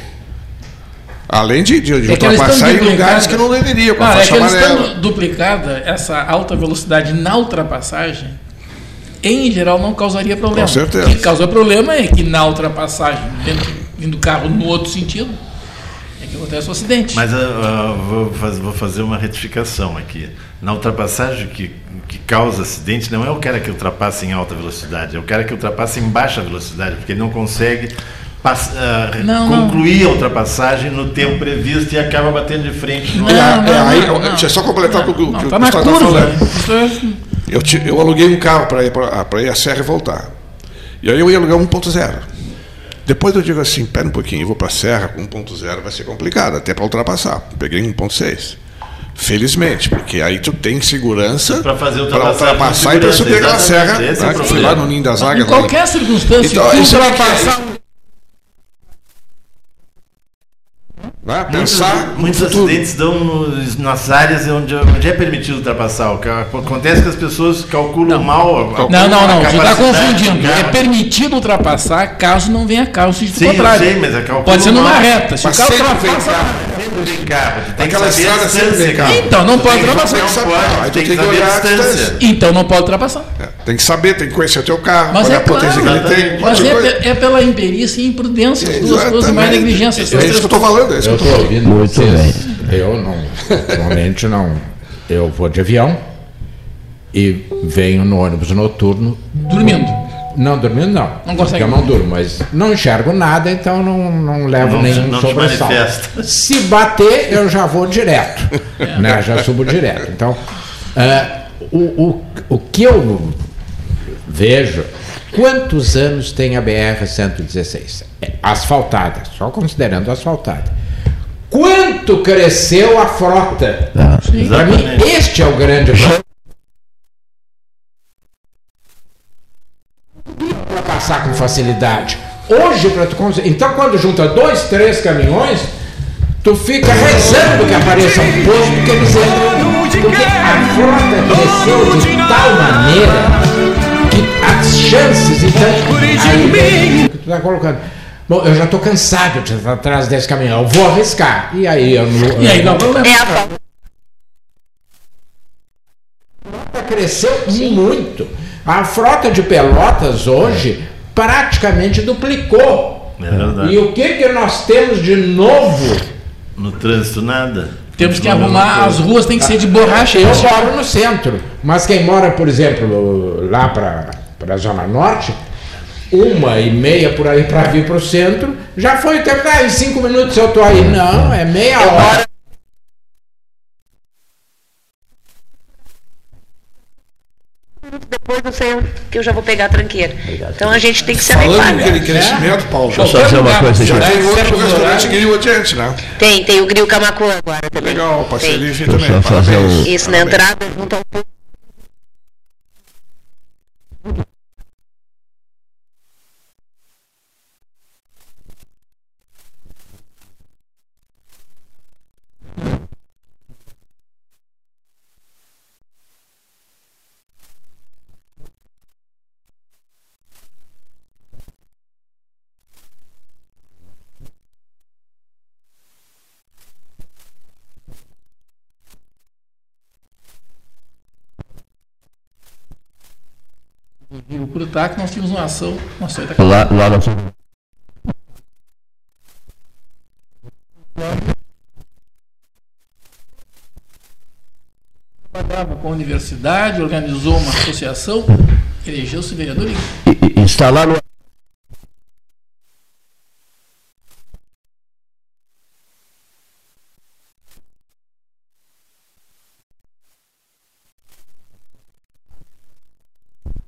Além de, de, de É ultrapassar em lugares que não deveriam, com a Não, é faixa que eles amarela. estando duplicada, essa alta velocidade na ultrapassagem, em geral, não causaria problema. Com certeza. O que causa problema é que na ultrapassagem, dentro, vindo o carro no outro sentido, é que acontece o acidente. Mas ah, vou, faz- vou fazer uma retificação aqui. Na ultrapassagem que, que causa acidente não é o cara que ultrapassa em alta velocidade, é o cara que ultrapassa em baixa velocidade, porque ele não consegue pass- ah, Não, é concluir a ultrapassagem no tempo previsto e acaba batendo de frente. no- Não, É, não, é, aí, não, não. deixa eu só completar o que o Não, que o tá Gustavo tá curva. falando. Isso é- Eu, ti- eu aluguei um carro para ir para ir a Serra e voltar. E aí eu ia alugar 1.0. Depois eu digo assim, pera um pouquinho, eu vou para a Serra com 1.0 vai ser complicado, até para ultrapassar. Peguei 1.6. Felizmente, porque aí tu tem segurança ultrapassagem ultrapassar e para subir aquela serra. né, que eu fui lá no Ninho das Águias. lá em- qualquer circunstância, Então, é- ultrapassar. Né? Muitos, Pensar muitos futuro. acidentes dão nos- nas áreas onde, onde é permitido ultrapassar. O que acontece é que as pessoas calculam mal. a- Não, não, não, você está confundindo. É permitido ultrapassar caso não venha carro, se Sim, eu contrário. sei, mas é Pode ser numa mal. reta. Se Mas o carro vem ultrapassa. Sempre tem carro. Tem Aquela que saber a estrada sempre carro. Então, não pode ultrapassar. Não. Então não pode ultrapassar. É, Tem que saber, tem que conhecer o teu carro, Mas olha é a potência claro, que ele tem. Mas é, é pela imperícia e imprudência, as duas coisas mais negligência. É isso que eu estou falando, é isso que Eu estou ouvindo Muito vocês. Eu não, normalmente não. Eu vou de avião e venho no ônibus noturno. Dormindo. Não, dormindo não. Não consegue. Porque Eu não durmo, mas não enxergo nada, então não, não levo Não- nenhum não sobressalto. Se bater, eu já vou direto. né? Já subo direto. Então, é, o, o, o que eu vejo, quantos anos tem a BR-116? É, asfaltada, só considerando asfaltada. Quanto cresceu a frota? Para mim, este é o grande problema. Para passar com facilidade. Hoje, para tu conseguir. Então, quando junta dois, três caminhões, tu fica rezando que apareça um posto que eles entram. Porque a frota cresceu de tal maneira as chances, então. Aí, que tu tá colocando. Bom, eu já estou cansado de estar atrás desse caminhão. Eu vou arriscar. E aí eu não. E aí dá um problema. É a frota cresceu muito. A frota de Pelotas hoje praticamente duplicou. É verdade. E o que, que nós temos de novo? No trânsito, nada. Temos que arrumar, as ruas tem que ser de borracha. Eu moro no centro, mas quem mora, por exemplo, lá para a Zona Norte, uma e meia por aí para vir para o centro, já foi tempo, ah, em cinco minutos eu estou aí. Não, é meia hora. Depois do centro, que eu já vou pegar a tranqueira. Então a gente tem que se Falando adequar. naquele crescimento, Paulo, Deixa eu só dizer uma coisa já aqui. tem outro restaurante grill adiante, né? Tem, tem o Grill Camacuã agora também. Legal, parceria também. Deixa eu fazer Parabéns. um- Isso, na entrada, junto ao O nós tínhamos uma ação, uma ação da Lá, lá na trabalhava com a universidade, organizou uma associação, elegeu-se vereador e e- e está lá no.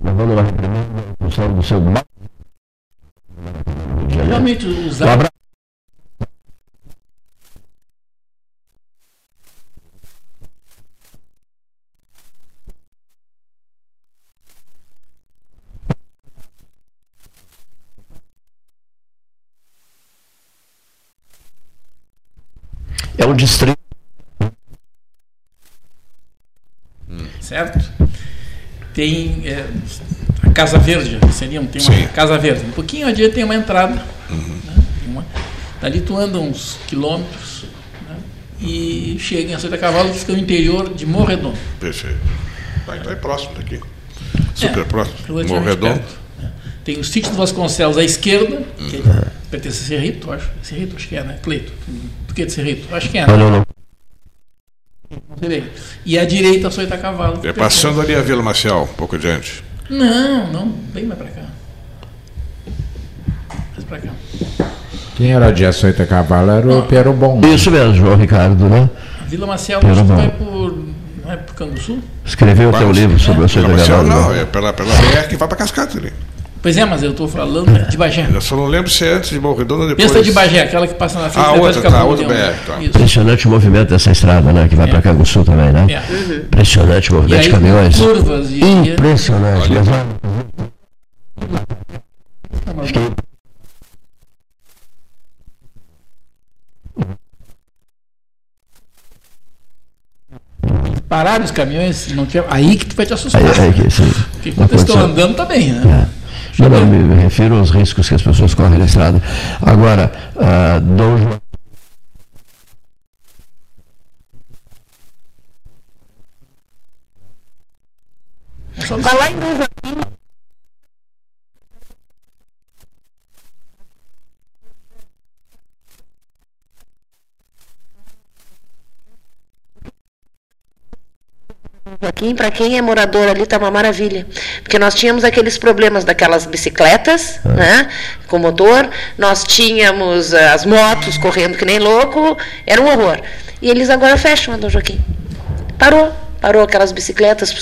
Levando uma reprimenda em função do seu mal. realmente Um abraço. É um distrito. certo? Tem é, Casa Verde, seria um, tem uma Sim. Casa Verde. Um pouquinho adiante tem uma entrada. né? Tem uma- dali tu anda uns quilômetros né? e chega em Açoita Cavalo, que fica no interior de Morredondo. Perfeito. Vai estar próximo daqui. Super É, próximo. Morredondo. perto, né? Tem o sítio do Vasconcelos à esquerda, que pertence a Cerrito, acho. Cerrito, acho que é, né? Cleito. Do que de Cerrito? Acho que é. Não, Né? não, não. Não. E à direita, Açoita Cavalo. É passando ali a Vila Marcial, um pouco adiante. Não, não, bem mais pra cá. Mais pra cá. Quem era de açoita cavalo era o Pero Bom. Isso mesmo, João Ricardo, né? A Vila Marcial Pelo acho que vai por. Não é por Canguçu? Escreveu o teu livro sobre o Vila Açoita Cavalo. não, né? é pela, pela BR que vai para Cascata ali. Pois é, mas eu estou falando de Bagé. Eu só não lembro se é antes de Morredona ou depois. Essa é de Bagé, aquela que passa na frente ah, outra, tá, outra BR, tá. Impressionante o movimento dessa estrada, né? Que vai é. para Canguçu também, né? É. Uhum. Impressionante o movimento aí, de caminhões. Curvas e... Impressionante. Olha. Pararam os caminhões, não tinha... aí que tu vai te assustar. Aí, aí que, sim. Porque quando eles estão andando, tá bem, né? É. Não, não, me, me refiro aos riscos que as pessoas correm na estrada. Agora, uh, Dom João. Falar em Dom Joaquim, Joaquim, para quem é morador ali, tá uma maravilha. Porque nós tínhamos aqueles problemas daquelas bicicletas, É. né? Com motor, nós tínhamos eh, as motos correndo que nem louco, era um horror. E eles agora fecham Dom Joaquim. Parou. Parou aquelas bicicletas,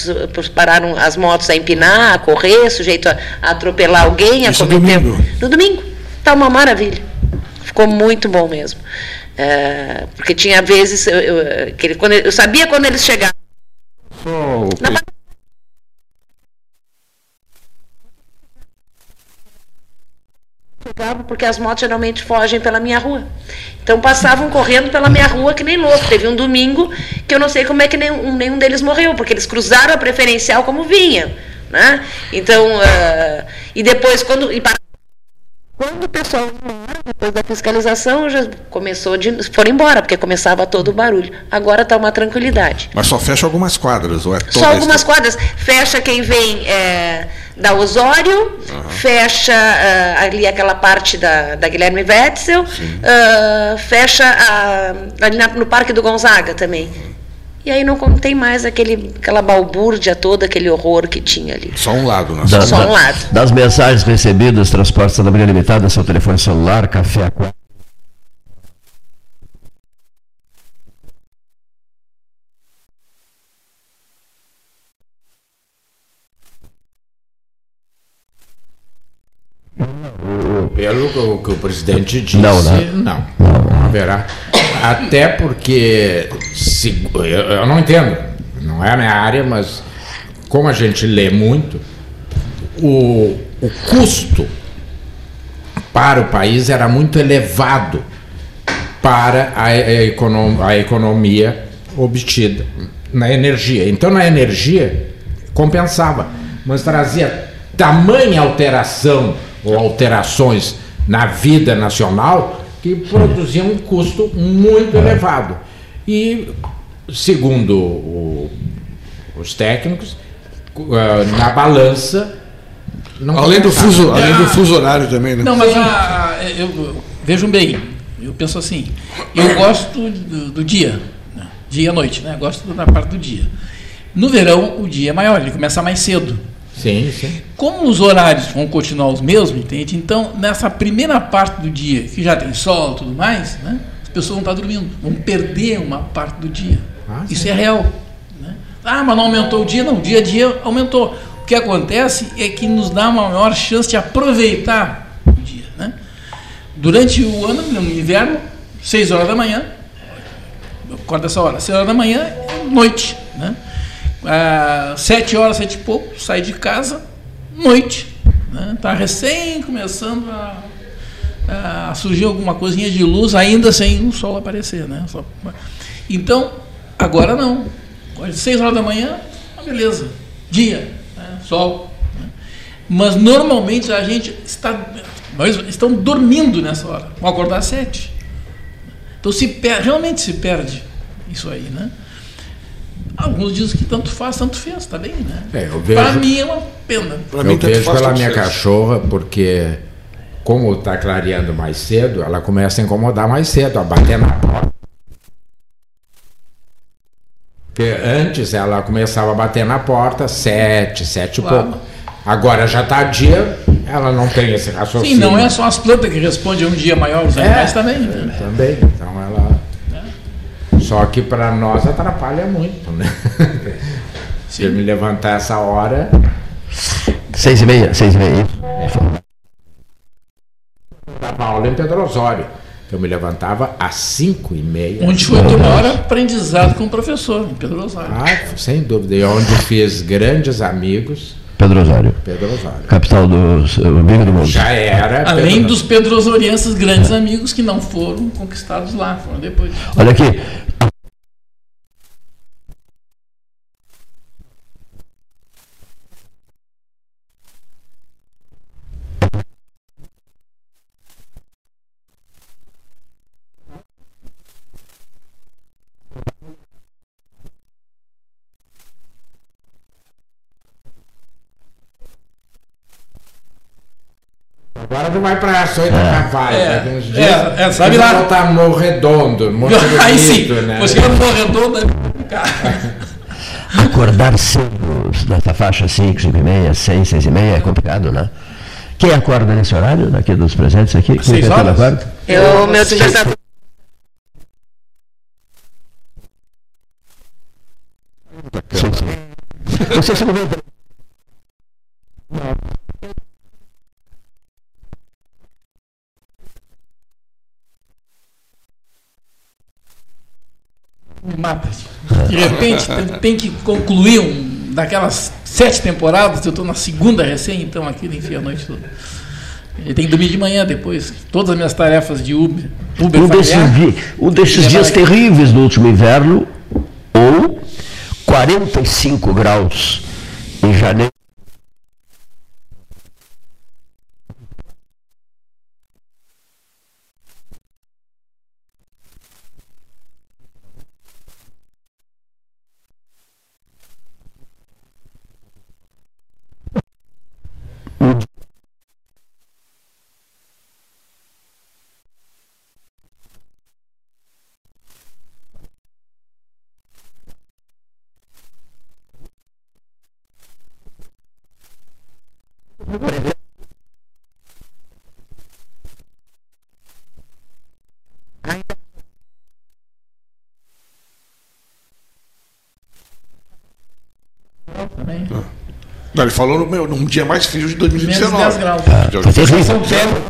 pararam as motos a empinar, a correr, sujeito a, a atropelar alguém, a Isso cometer. domingo. No domingo. Tá uma maravilha. Ficou muito bom mesmo. Eh, porque tinha vezes eu, eu- que ele- quando eu sabia quando eles chegavam. Ba- Chegavam porque as motos geralmente fogem pela minha rua. Então passavam correndo pela minha rua que nem louco. Teve um domingo que eu não sei como é que nenhum, nenhum deles morreu, porque eles cruzaram a preferencial como vinham. Né? Então, ah, e depois, quando. E para- quando o pessoal depois da fiscalização, já começou de. foram embora, porque começava todo o barulho. Agora está uma tranquilidade. Mas só fecha algumas quadras, ou é Só algumas estrada? quadras. Fecha quem vem é, da Osório, fecha ah, ali aquela parte da, da Guilherme Wetzel, ah, fecha a- ali na- no Parque do Gonzaga também. E aí não con- tem mais aquele, aquela balbúrdia toda, aquele horror que tinha ali. Só um lado, na Da- Só da- um lado. Das mensagens recebidas, transportes da manhã limitada, seu telefone celular, café aquático. Pelo que o, que o presidente disse, Não, né? não, não haverá. Até porque, se, eu, eu não entendo, não é a minha área, mas como a gente lê muito, o, o custo para o país era muito elevado para a, a a economia obtida na energia. Então, na energia, compensava, mas trazia tamanha alteração ou alterações na vida nacional que produziam um custo muito elevado. E, segundo o- os técnicos, ah, na balança. Não Além do, fuso, além do fuso horário também, né? Não, mas a- a- eu, vejam bem, eu penso assim, eu gosto do, do dia, né? dia e noite, né? Gosto da parte do dia. No verão, o dia é maior, ele começa mais cedo. Sim, sim. Como os horários vão continuar os mesmos, entende? Então, nessa primeira parte do dia, que já tem sol e tudo mais, né? as pessoas vão estar dormindo, vão perder uma parte do dia. Ah, Isso é real. né? Ah, mas não aumentou o dia? Não, dia a dia aumentou. O que acontece é que nos dá uma maior chance de aproveitar o dia. Né? Durante o ano, no inverno, 6 horas da manhã, eu acordo essa hora, 6 horas da manhã, é noite. Né? Ah, sete horas, sete e pouco, sai de casa, noite. Está recém começando a, a surgir alguma coisinha de luz, ainda sem o sol aparecer. Né? Só- Então, agora não. Agora, seis horas da manhã, beleza. Dia, né? sol. né? Mas normalmente a gente está. Nós estamos dormindo nessa hora. Vão acordar às sete. Então se per- realmente se perde isso aí, né? Alguns dizem que tanto faz, tanto fez, tá bem, né? É, vejo- Para mim é uma pena. Pra eu mim, vejo faz, pela minha fez. cachorra, porque como está clareando mais cedo, ela começa a incomodar mais cedo, a bater na porta. Porque antes ela começava a bater na porta, sete, sete e Claro. pouco. Agora já está dia, ela não tem esse raciocínio. Sim, não é só as plantas que respondem a um dia maior, os animais também. né? Também. Só que para nós atrapalha muito, né? (laughs) Se eu me levantar essa hora, Seis e meia, seis e meia. dava aula em Pedro Osório. Eu me levantava às cinco e meia. Onde foi tomar aprendizado com o professor, em Pedro Osório. Ah, sem dúvida. E onde fiz grandes amigos, Pedro Osório, Pedro Osório. capital do amigo do mundo. Já era. Além Pedro- dos pedrosorienses grandes amigos que não foram conquistados lá, foram depois. Olha aqui, Agora tu vai para ações É. da Cavalho. É, daqui uns é, é, sabe tu vai lá? botar Morro Redondo, Morro Aí sim, Bonito, né? você não for redonda. Acordar cedo nessa faixa 5, 5 e meia, 6, 6 e meia é complicado, né? Quem acorda nesse horário, daqui dos presentes aqui? Quem Seis horas? acorda? Eu, meu despertador. Sim, sim. Não sei se não vem De repente tem, que concluir um, daquelas sete temporadas, eu estou na segunda recém, então aqui enfia a noite toda. E tem que dormir de manhã depois. Todas as minhas tarefas de Uber. Uber Um desses, familiar, um desses dias terríveis do último inverno, ou 45 graus em janeiro. também. Não, ele falou no meu, num dia mais frio de Menos 2019. 10 graus. Já- Tá. São Pedro.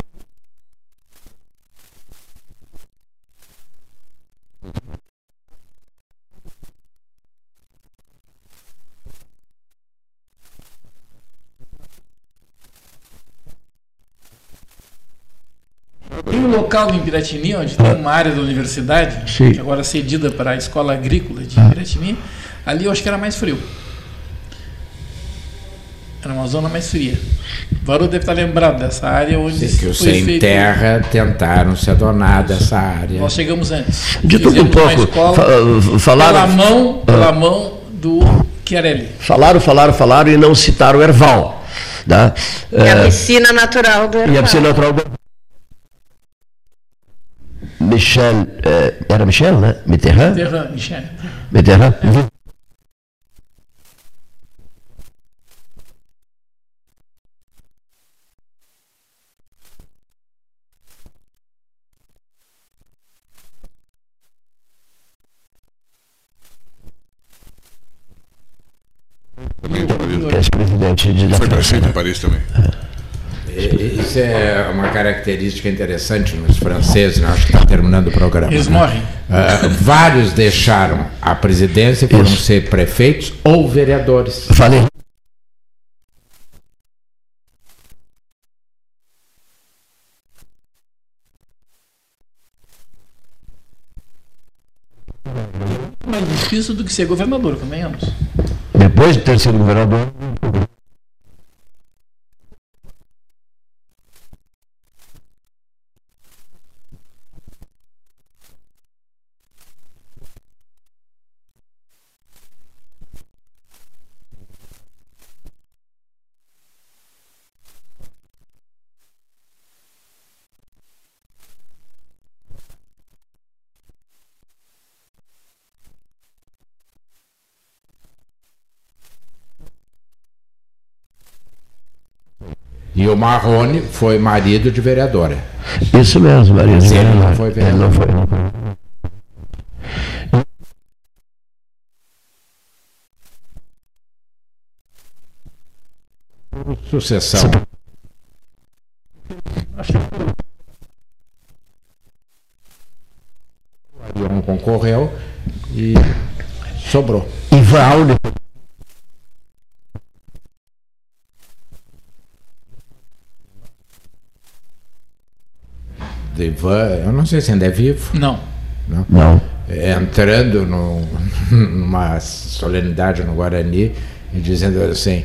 Tem um local em Piratini, onde tem uma área da universidade, Sim. que agora é cedida para a escola agrícola de Ah. Piratini. Ali eu acho que era mais frio. Era uma zona mais fria. O Varô deve estar lembrado dessa área onde Sim, que os foi sem feito- terra tentaram se adonar dessa área. Nós chegamos antes. De tudo um pouco. escola Fa- pela Falaram, mão, pela mão do Chiarelli. falaram, falaram, falaram e não citaram o Erval. Né? E a É, piscina natural do E a Erval. piscina natural do- Michel, eh, era Michel, né? Mitterrand? Terran, Michel. Mitterrand? Também de Paris. Ex-presidente de da Foi França. Prefeito Paris também. E- Isso é uma característica interessante nos franceses, né? acho que está terminando o programa. Eles né? morrem. Ah, vários deixaram a presidência e foram Isso. ser prefeitos ou vereadores. Falei. Mais difícil do que ser governador, convenhamos. Depois de ter sido governador, Marrone foi marido de vereadora. isso mesmo, Maria. Sim, ele não Ele foi Ele vereador. não foi. não foi. Sucessão. não concorreu e sobrou. Ivan Ivan, eu não sei se ainda é vivo. Não. Não. Não. É, entrando no, (laughs) numa solenidade no Guarani e dizendo assim: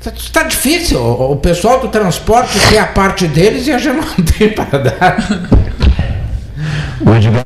está difícil, o, o pessoal do transporte tem a parte deles e a gente não (laughs) tem para dar. O Edgar.